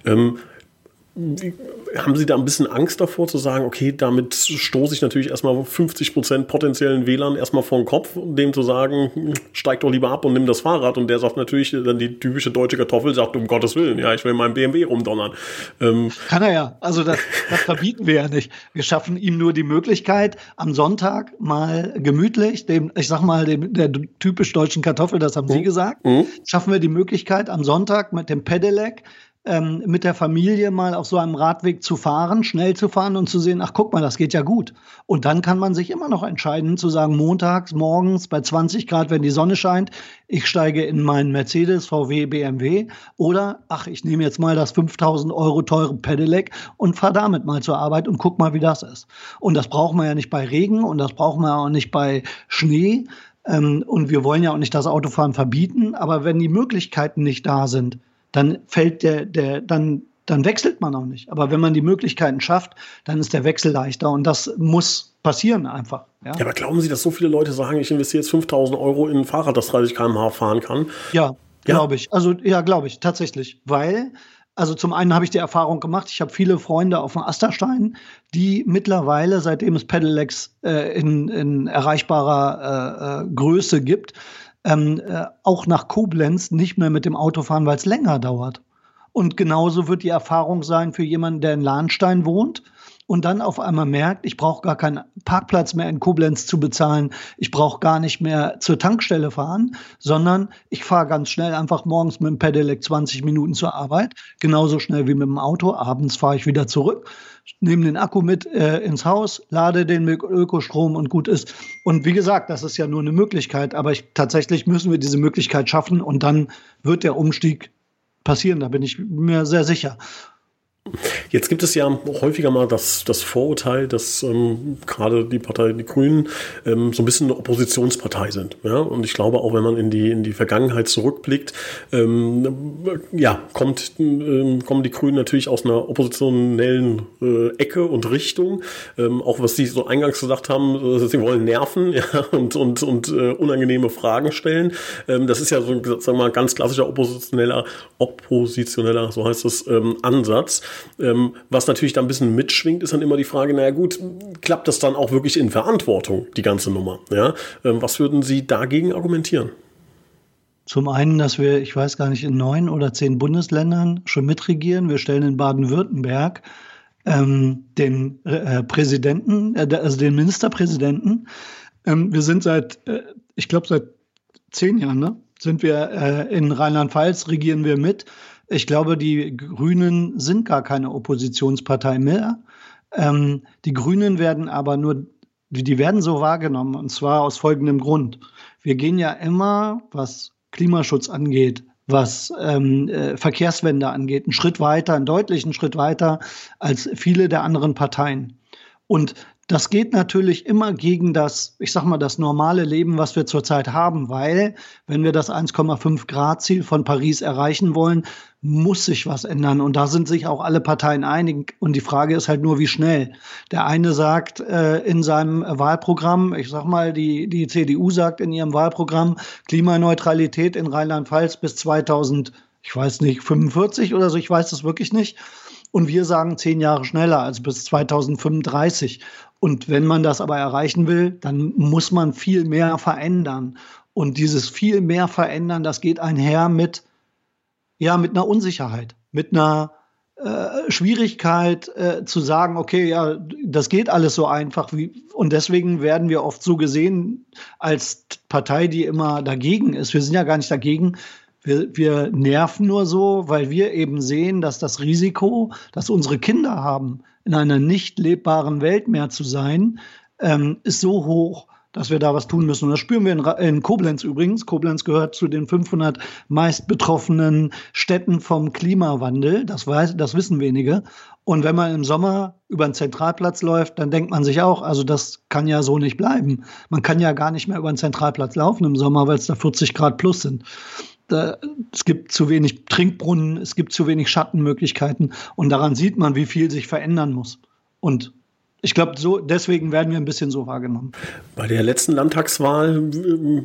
Ähm, haben Sie da ein bisschen Angst davor zu sagen, okay, damit stoße ich natürlich erstmal 50 Prozent potenziellen Wählern erstmal vor den Kopf, dem zu sagen, steig doch lieber ab und nimm das Fahrrad. Und der sagt natürlich dann die typische deutsche Kartoffel, sagt um Gottes Willen, ja, ich will meinen BMW rumdonnern. Ähm Kann er ja. Also das, das verbieten wir ja nicht. Wir schaffen ihm nur die Möglichkeit, am Sonntag mal gemütlich, dem, ich sag mal, dem, der typisch deutschen Kartoffel, das haben mhm. Sie gesagt, mhm. schaffen wir die Möglichkeit, am Sonntag mit dem Pedelec ähm, mit der Familie mal auf so einem Radweg zu fahren, schnell zu fahren und zu sehen, ach guck mal, das geht ja gut. Und dann kann man sich immer noch entscheiden zu sagen, montags, morgens bei 20 Grad, wenn die Sonne scheint, ich steige in meinen Mercedes, VW, BMW oder ach, ich nehme jetzt mal das 5000 Euro teure Pedelec und fahre damit mal zur Arbeit und guck mal, wie das ist. Und das braucht man ja nicht bei Regen und das braucht man auch nicht bei Schnee. Ähm, und wir wollen ja auch nicht das Autofahren verbieten, aber wenn die Möglichkeiten nicht da sind, dann fällt der, der, dann, dann wechselt man auch nicht. Aber wenn man die Möglichkeiten schafft, dann ist der Wechsel leichter und das muss passieren einfach. Ja, ja aber glauben Sie, dass so viele Leute sagen, ich investiere jetzt 5000 Euro in ein Fahrrad, das 30 km/h fahren kann? Ja, ja. glaube ich. Also ja, glaube ich tatsächlich, weil also zum einen habe ich die Erfahrung gemacht, ich habe viele Freunde auf dem Asterstein, die mittlerweile, seitdem es Pedelecs äh, in, in erreichbarer äh, äh, Größe gibt, ähm, äh, auch nach Koblenz nicht mehr mit dem Auto fahren, weil es länger dauert. Und genauso wird die Erfahrung sein für jemanden, der in Lahnstein wohnt und dann auf einmal merkt, ich brauche gar keinen Parkplatz mehr in Koblenz zu bezahlen, ich brauche gar nicht mehr zur Tankstelle fahren, sondern ich fahre ganz schnell einfach morgens mit dem Pedelec 20 Minuten zur Arbeit, genauso schnell wie mit dem Auto. Abends fahre ich wieder zurück, nehme den Akku mit äh, ins Haus, lade den mit Ökostrom und gut ist. Und wie gesagt, das ist ja nur eine Möglichkeit, aber ich, tatsächlich müssen wir diese Möglichkeit schaffen und dann wird der Umstieg passieren, da bin ich mir sehr sicher. Jetzt gibt es ja häufiger mal das, das Vorurteil, dass ähm, gerade die Partei, die Grünen, ähm, so ein bisschen eine Oppositionspartei sind. Ja? Und ich glaube, auch wenn man in die, in die Vergangenheit zurückblickt, ähm, ja, kommt, ähm, kommen die Grünen natürlich aus einer oppositionellen äh, Ecke und Richtung. Ähm, auch was Sie so eingangs gesagt haben, äh, sie wollen nerven ja, und, und, und äh, unangenehme Fragen stellen. Ähm, das ist ja so ein sagen wir mal, ganz klassischer oppositioneller, oppositioneller, so heißt es, Ansatz. Ähm, was natürlich da ein bisschen mitschwingt, ist dann immer die Frage, naja gut, klappt das dann auch wirklich in Verantwortung, die ganze Nummer? Ja? Ähm, was würden Sie dagegen argumentieren? Zum einen, dass wir, ich weiß gar nicht, in neun oder zehn Bundesländern schon mitregieren. Wir stellen in Baden-Württemberg ähm, den äh, Präsidenten, äh, also den Ministerpräsidenten. Ähm, wir sind seit, äh, ich glaube, seit zehn Jahren, ne? sind wir äh, in Rheinland-Pfalz, regieren wir mit. Ich glaube, die Grünen sind gar keine Oppositionspartei mehr. Ähm, die Grünen werden aber nur, die werden so wahrgenommen, und zwar aus folgendem Grund. Wir gehen ja immer, was Klimaschutz angeht, was ähm, äh, Verkehrswende angeht, einen Schritt weiter, einen deutlichen Schritt weiter als viele der anderen Parteien. Und das geht natürlich immer gegen das, ich sag mal, das normale Leben, was wir zurzeit haben, weil wenn wir das 1,5 Grad Ziel von Paris erreichen wollen, muss sich was ändern. Und da sind sich auch alle Parteien einig. Und die Frage ist halt nur, wie schnell. Der eine sagt äh, in seinem Wahlprogramm, ich sag mal, die, die CDU sagt in ihrem Wahlprogramm Klimaneutralität in Rheinland-Pfalz bis 2000, ich weiß nicht, 45 oder so, ich weiß das wirklich nicht. Und wir sagen zehn Jahre schneller, also bis 2035. Und wenn man das aber erreichen will, dann muss man viel mehr verändern. Und dieses viel mehr verändern, das geht einher mit, ja, mit einer Unsicherheit, mit einer äh, Schwierigkeit äh, zu sagen, okay, ja, das geht alles so einfach. Wie, und deswegen werden wir oft so gesehen als Partei, die immer dagegen ist. Wir sind ja gar nicht dagegen. Wir, wir nerven nur so, weil wir eben sehen, dass das Risiko, das unsere Kinder haben, in einer nicht lebbaren Welt mehr zu sein, ähm, ist so hoch, dass wir da was tun müssen. Und das spüren wir in, in, Koblenz übrigens. Koblenz gehört zu den 500 meist betroffenen Städten vom Klimawandel. Das, weiß, das wissen wenige. Und wenn man im Sommer über den Zentralplatz läuft, dann denkt man sich auch, also das kann ja so nicht bleiben. Man kann ja gar nicht mehr über den Zentralplatz laufen im Sommer, weil es da 40 Grad plus sind es gibt zu wenig Trinkbrunnen, es gibt zu wenig Schattenmöglichkeiten und daran sieht man, wie viel sich verändern muss. Und ich glaube, so deswegen werden wir ein bisschen so wahrgenommen. Bei der letzten Landtagswahl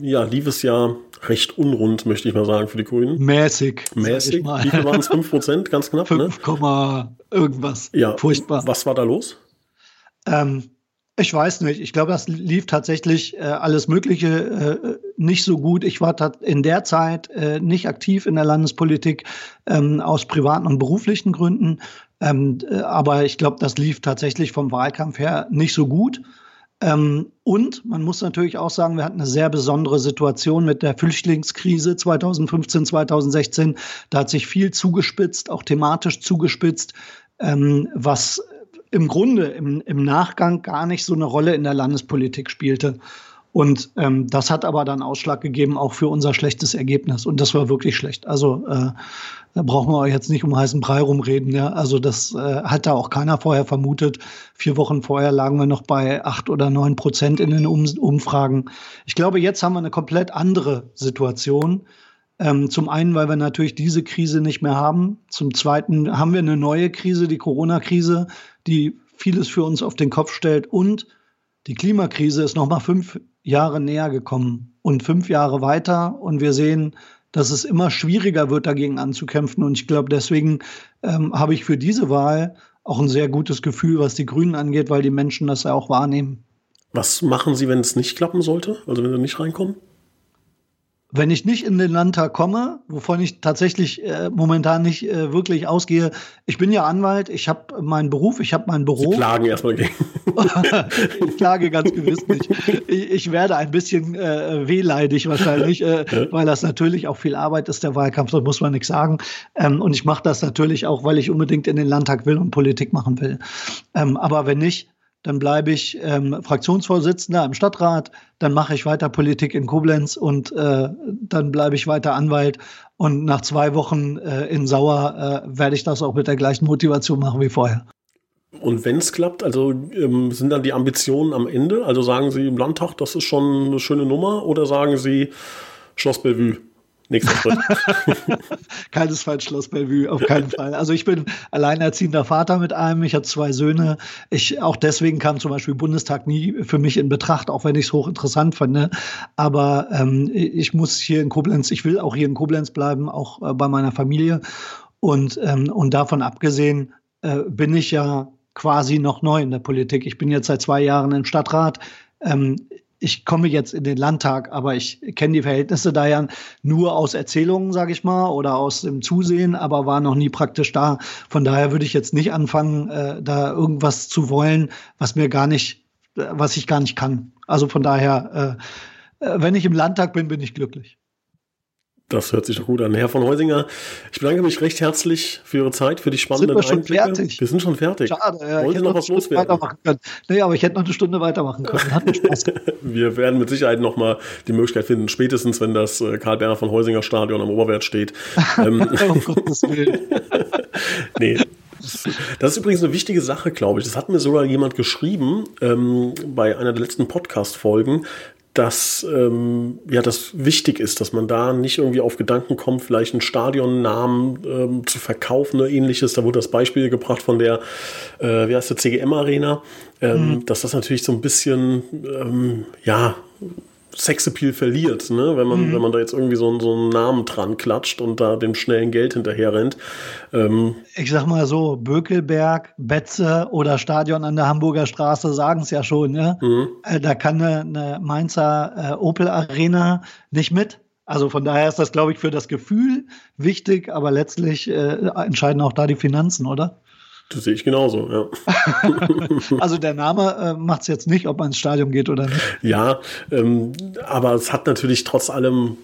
ja, lief es ja recht unrund, möchte ich mal sagen, für die Grünen. Mäßig. Mäßig. Wie viel waren es? 5 Prozent, ganz knapp. 5, ne? irgendwas. Ja. Furchtbar. Was war da los? Ähm, ich weiß nicht. Ich glaube, das lief tatsächlich äh, alles Mögliche äh, nicht so gut. Ich war in der Zeit äh, nicht aktiv in der Landespolitik ähm, aus privaten und beruflichen Gründen. Ähm, äh, aber ich glaube, das lief tatsächlich vom Wahlkampf her nicht so gut. Ähm, und man muss natürlich auch sagen, wir hatten eine sehr besondere Situation mit der Flüchtlingskrise 2015, 2016. Da hat sich viel zugespitzt, auch thematisch zugespitzt, ähm, was im Grunde im, im Nachgang gar nicht so eine Rolle in der Landespolitik spielte. Und ähm, das hat aber dann Ausschlag gegeben, auch für unser schlechtes Ergebnis. Und das war wirklich schlecht. Also äh, da brauchen wir jetzt nicht um heißen Brei rumreden. Ja? Also das äh, hat da auch keiner vorher vermutet. Vier Wochen vorher lagen wir noch bei acht oder neun Prozent in den um Umfragen. Ich glaube, jetzt haben wir eine komplett andere Situation. Ähm, zum einen, weil wir natürlich diese Krise nicht mehr haben. Zum zweiten haben wir eine neue Krise, die Corona-Krise, die vieles für uns auf den Kopf stellt. Und die Klimakrise ist noch mal fünf Jahre näher gekommen und fünf Jahre weiter. Und wir sehen, dass es immer schwieriger wird, dagegen anzukämpfen. Und ich glaube, deswegen ähm, habe ich für diese Wahl auch ein sehr gutes Gefühl, was die Grünen angeht, weil die Menschen das ja auch wahrnehmen. Was machen Sie, wenn es nicht klappen sollte? Also wenn Sie nicht reinkommen? Wenn ich nicht in den Landtag komme, wovon ich tatsächlich äh, momentan nicht äh, wirklich ausgehe, ich bin ja Anwalt, ich habe meinen Beruf, ich habe mein Büro. Sie klagen erstmal gegen. ich klage ganz gewiss nicht. Ich, ich werde ein bisschen äh, wehleidig wahrscheinlich, äh, ja. weil das natürlich auch viel Arbeit ist, der Wahlkampf, das muss man nichts sagen. Ähm, und ich mache das natürlich auch, weil ich unbedingt in den Landtag will und Politik machen will. Ähm, aber wenn nicht, dann bleibe ich ähm, Fraktionsvorsitzender im Stadtrat, dann mache ich weiter Politik in Koblenz und äh, dann bleibe ich weiter Anwalt. Und nach zwei Wochen äh, in Sauer äh, werde ich das auch mit der gleichen Motivation machen wie vorher. Und wenn es klappt, also ähm, sind dann die Ambitionen am Ende? Also sagen Sie im Landtag, das ist schon eine schöne Nummer, oder sagen Sie Schloss Bellevue? Nächster Schritt. Keinesfalls Schloss Bellevue, auf keinen Fall. Also ich bin alleinerziehender Vater mit einem, ich habe zwei Söhne. Ich, auch deswegen kam zum Beispiel Bundestag nie für mich in Betracht, auch wenn ich es hochinteressant fand. Aber ähm, ich muss hier in Koblenz, ich will auch hier in Koblenz bleiben, auch äh, bei meiner Familie. Und, ähm, und davon abgesehen äh, bin ich ja quasi noch neu in der Politik. Ich bin jetzt seit zwei Jahren im Stadtrat. Ähm, ich komme jetzt in den Landtag, aber ich kenne die Verhältnisse da ja nur aus Erzählungen, sage ich mal, oder aus dem Zusehen, aber war noch nie praktisch da. Von daher würde ich jetzt nicht anfangen, äh, da irgendwas zu wollen, was mir gar nicht, äh, was ich gar nicht kann. Also von daher, äh, äh wenn ich im Landtag bin, bin ich glücklich. Das hört sich doch gut an. Herr von Heusinger, ich bedanke mich recht herzlich für Ihre Zeit, für die spannenden sind wir schon Einblicke. Fertig? Wir sind schon fertig. Schade, ja, Wollen Sie noch was loswerden? Nee, aber ich hätte noch eine Stunde weitermachen können. Hat mir Spaß wir werden mit Sicherheit noch mal die Möglichkeit finden, spätestens wenn das äh, Karl-Berner von Heusinger Stadion am Oberwert steht. ähm, oh Gottes Willen. nee, das ist übrigens eine wichtige Sache, glaube ich. Das hat mir sogar jemand geschrieben ähm, bei einer der letzten Podcast-Folgen, dass ähm, ja das wichtig ist, dass man da nicht irgendwie auf Gedanken kommt, vielleicht einen Stadionnamen ähm, zu verkaufen oder ähnliches. Da wurde das Beispiel gebracht von der, äh, wie heißt der CGM Arena, ähm, mhm. dass das natürlich so ein bisschen ähm, ja Sexappeal verliert, ne? wenn, man, mhm. wenn man da jetzt irgendwie so, so einen Namen dran klatscht und da dem schnellen Geld hinterher rennt. Ähm ich sag mal so, Bökelberg, Betze oder Stadion an der Hamburger Straße sagen es ja schon. Ne? Mhm. Äh, da kann eine, eine Mainzer äh, Opel Arena nicht mit. Also von daher ist das, glaube ich, für das Gefühl wichtig, aber letztlich äh, entscheiden auch da die Finanzen, oder? Das sehe ich genauso, ja. also der Name äh, macht es jetzt nicht, ob man ins Stadion geht oder nicht. Ja, ähm, aber es hat natürlich trotz allem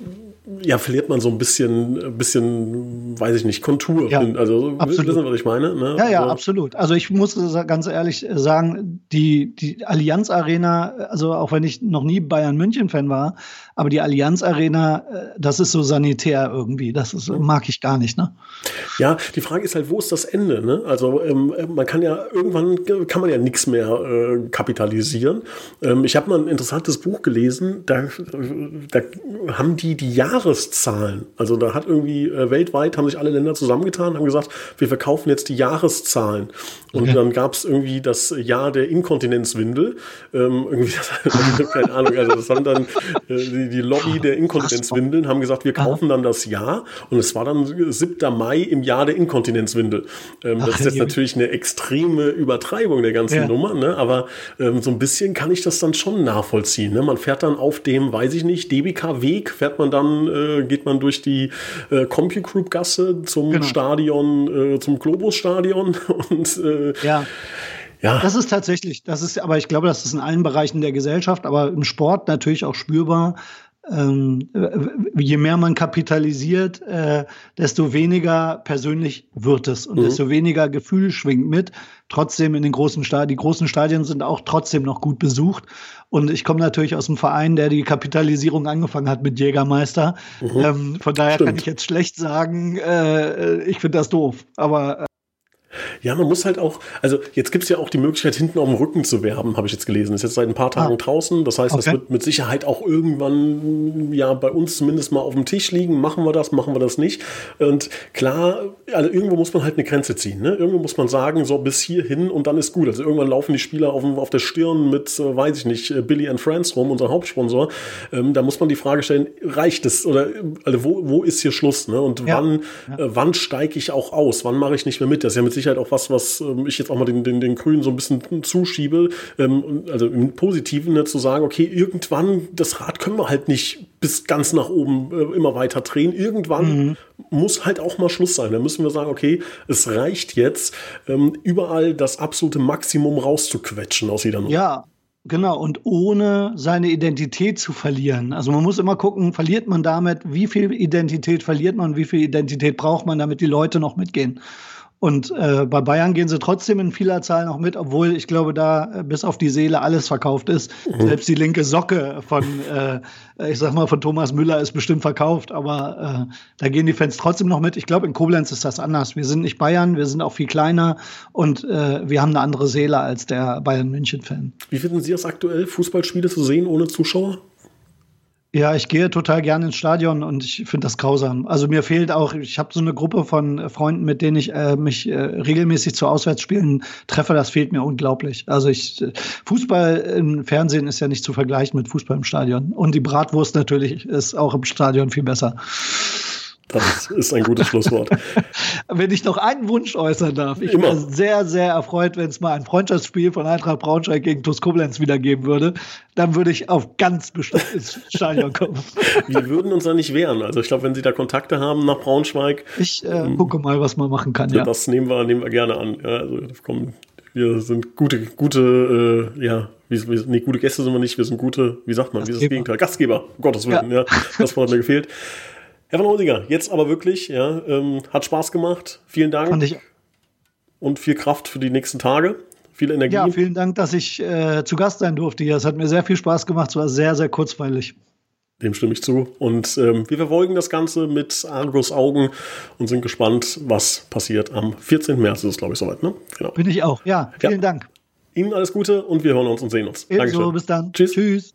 ja, verliert man so ein bisschen, bisschen, weiß ich nicht, Kontur. Ja, also absolut. wissen, was ich meine? Ne? Ja, ja, also. absolut. Also ich muss ganz ehrlich sagen, die, die Allianz Arena, also auch wenn ich noch nie Bayern München Fan war, aber die Allianz Arena, äh, das ist so sanitär irgendwie. Das ist, mag ich gar nicht, ne? Ja, die Frage ist halt, wo ist das Ende? Ne? Also ähm, man kann ja irgendwann kann man ja nichts mehr äh, kapitalisieren. Ähm, ich habe mal ein interessantes Buch gelesen. Da, da haben die die Jahreszahlen. Also da hat irgendwie äh, weltweit haben sich alle Länder zusammengetan, haben gesagt, wir verkaufen jetzt die Jahreszahlen. Und okay. dann gab es irgendwie das Jahr der Inkontinenzwindel. Ähm, irgendwie, das, keine Ahnung. Also das haben dann äh, die, die Lobby der Inkontinenzwindeln haben gesagt, wir kaufen dann das Jahr und es war dann 7. Mai im Jahr der Inkontinenzwindel. Ähm, das ist jetzt natürlich eine extreme Übertreibung der ganzen ja. Nummer, ne? aber ähm, so ein bisschen kann ich das dann schon nachvollziehen. Ne? Man fährt dann auf dem, weiß ich nicht, DBK-Weg, fährt man dann, äh, geht man durch die äh, CompuGroup-Gasse zum genau. Stadion, äh, zum Globus-Stadion und äh, ja. Ja. Das ist tatsächlich, das ist, aber ich glaube, das ist in allen Bereichen der Gesellschaft, aber im Sport natürlich auch spürbar. Ähm, je mehr man kapitalisiert, äh, desto weniger persönlich wird es und mhm. desto weniger Gefühl schwingt mit. Trotzdem in den großen Stadien, die großen Stadien sind auch trotzdem noch gut besucht. Und ich komme natürlich aus einem Verein, der die Kapitalisierung angefangen hat mit Jägermeister. Mhm. Ähm, von daher Stimmt. kann ich jetzt schlecht sagen, äh, ich finde das doof. Aber äh, Ja, man muss halt auch, also jetzt gibt es ja auch die Möglichkeit, hinten auf dem Rücken zu werben, habe ich jetzt gelesen. Ist jetzt seit ein paar Tagen ah. draußen. Das heißt, okay. das wird mit Sicherheit auch irgendwann ja bei uns zumindest mal auf dem Tisch liegen. Machen wir das, machen wir das nicht. Und klar, also irgendwo muss man halt eine Grenze ziehen. Ne? Irgendwo muss man sagen, so bis hierhin und dann ist gut. Also irgendwann laufen die Spieler auf, auf der Stirn mit, äh, weiß ich nicht, äh, Billy and Friends rum, unser Hauptsponsor. Ähm, da muss man die Frage stellen, reicht es? Oder also wo, wo ist hier Schluss? Ne? Und ja. wann, ja. Äh, wann steige ich auch aus? Wann mache ich nicht mehr mit? Das ist ja mit Sicherheit auch was, was ähm, ich jetzt auch mal den, den, den Grünen so ein bisschen zuschiebe, ähm, also im Positiven ne, zu sagen, okay, irgendwann, das Rad können wir halt nicht bis ganz nach oben äh, immer weiter drehen. Irgendwann mhm. muss halt auch mal Schluss sein. Da müssen wir sagen, okay, es reicht jetzt, ähm, überall das absolute Maximum rauszuquetschen aus jeder Nummer. Ja, Genau, und ohne seine Identität zu verlieren. Also man muss immer gucken, verliert man damit, wie viel Identität verliert man, wie viel Identität braucht man, damit die Leute noch mitgehen. Und äh, bei Bayern gehen sie trotzdem in vieler Zahl noch mit, obwohl ich glaube, da äh, bis auf die Seele alles verkauft ist. Mhm. Selbst die linke Socke von, äh, ich sag mal, von Thomas Müller ist bestimmt verkauft, aber äh, da gehen die Fans trotzdem noch mit. Ich glaube, in Koblenz ist das anders. Wir sind nicht Bayern, wir sind auch viel kleiner und äh, wir haben eine andere Seele als der Bayern München-Fan. Wie finden Sie das aktuell, Fußballspiele zu sehen ohne Zuschauer? Ja, ich gehe total gerne ins Stadion und ich finde das grausam. Also mir fehlt auch, ich habe so eine Gruppe von Freunden, mit denen ich äh, mich äh, regelmäßig zu Auswärtsspielen treffe. Das fehlt mir unglaublich. Also ich äh, Fußball im Fernsehen ist ja nicht zu vergleichen mit Fußball im Stadion. Und die Bratwurst natürlich ist auch im Stadion viel besser. Das ist ein gutes Schlusswort. wenn ich noch einen Wunsch äußern darf, ich wäre sehr, sehr erfreut, wenn es mal ein Freundschaftsspiel von Eintracht Braunschweig gegen TuS Koblenz wiedergeben würde. Dann würde ich auf ganz bestimmt ins Stadion kommen. Wir würden uns da nicht wehren. Also ich glaube, wenn Sie da Kontakte haben nach Braunschweig. Ich äh, ähm, gucke mal, was man machen kann. Ja, Das nehmen wir, nehmen wir gerne an. Ja, also kommen, wir sind gute, gute, äh, ja, nee, gute Gäste sind wir nicht, wir sind gute, wie sagt man, wie ist das Gegenteil? Gastgeber, um Gottes Willen, ja. ja das Wort hat mir gefehlt. Herr van Rosinger, jetzt aber wirklich, ja, ähm, hat Spaß gemacht. Vielen Dank. Fand ich. Und viel Kraft für die nächsten Tage. Viel Energie. Ja, vielen Dank, dass ich äh, zu Gast sein durfte hier. Es hat mir sehr viel Spaß gemacht. Es war sehr, sehr kurzweilig. Dem stimme ich zu. Und ähm, wir verfolgen das Ganze mit Argus Augen und sind gespannt, was passiert. Am 14. März ist es, glaube ich, soweit. Ne? Genau. Bin ich auch. Ja, vielen ja. Dank. Ihnen alles Gute und wir hören uns und sehen uns. Ebenso, Dankeschön. bis dann. Tschüss. Tschüss.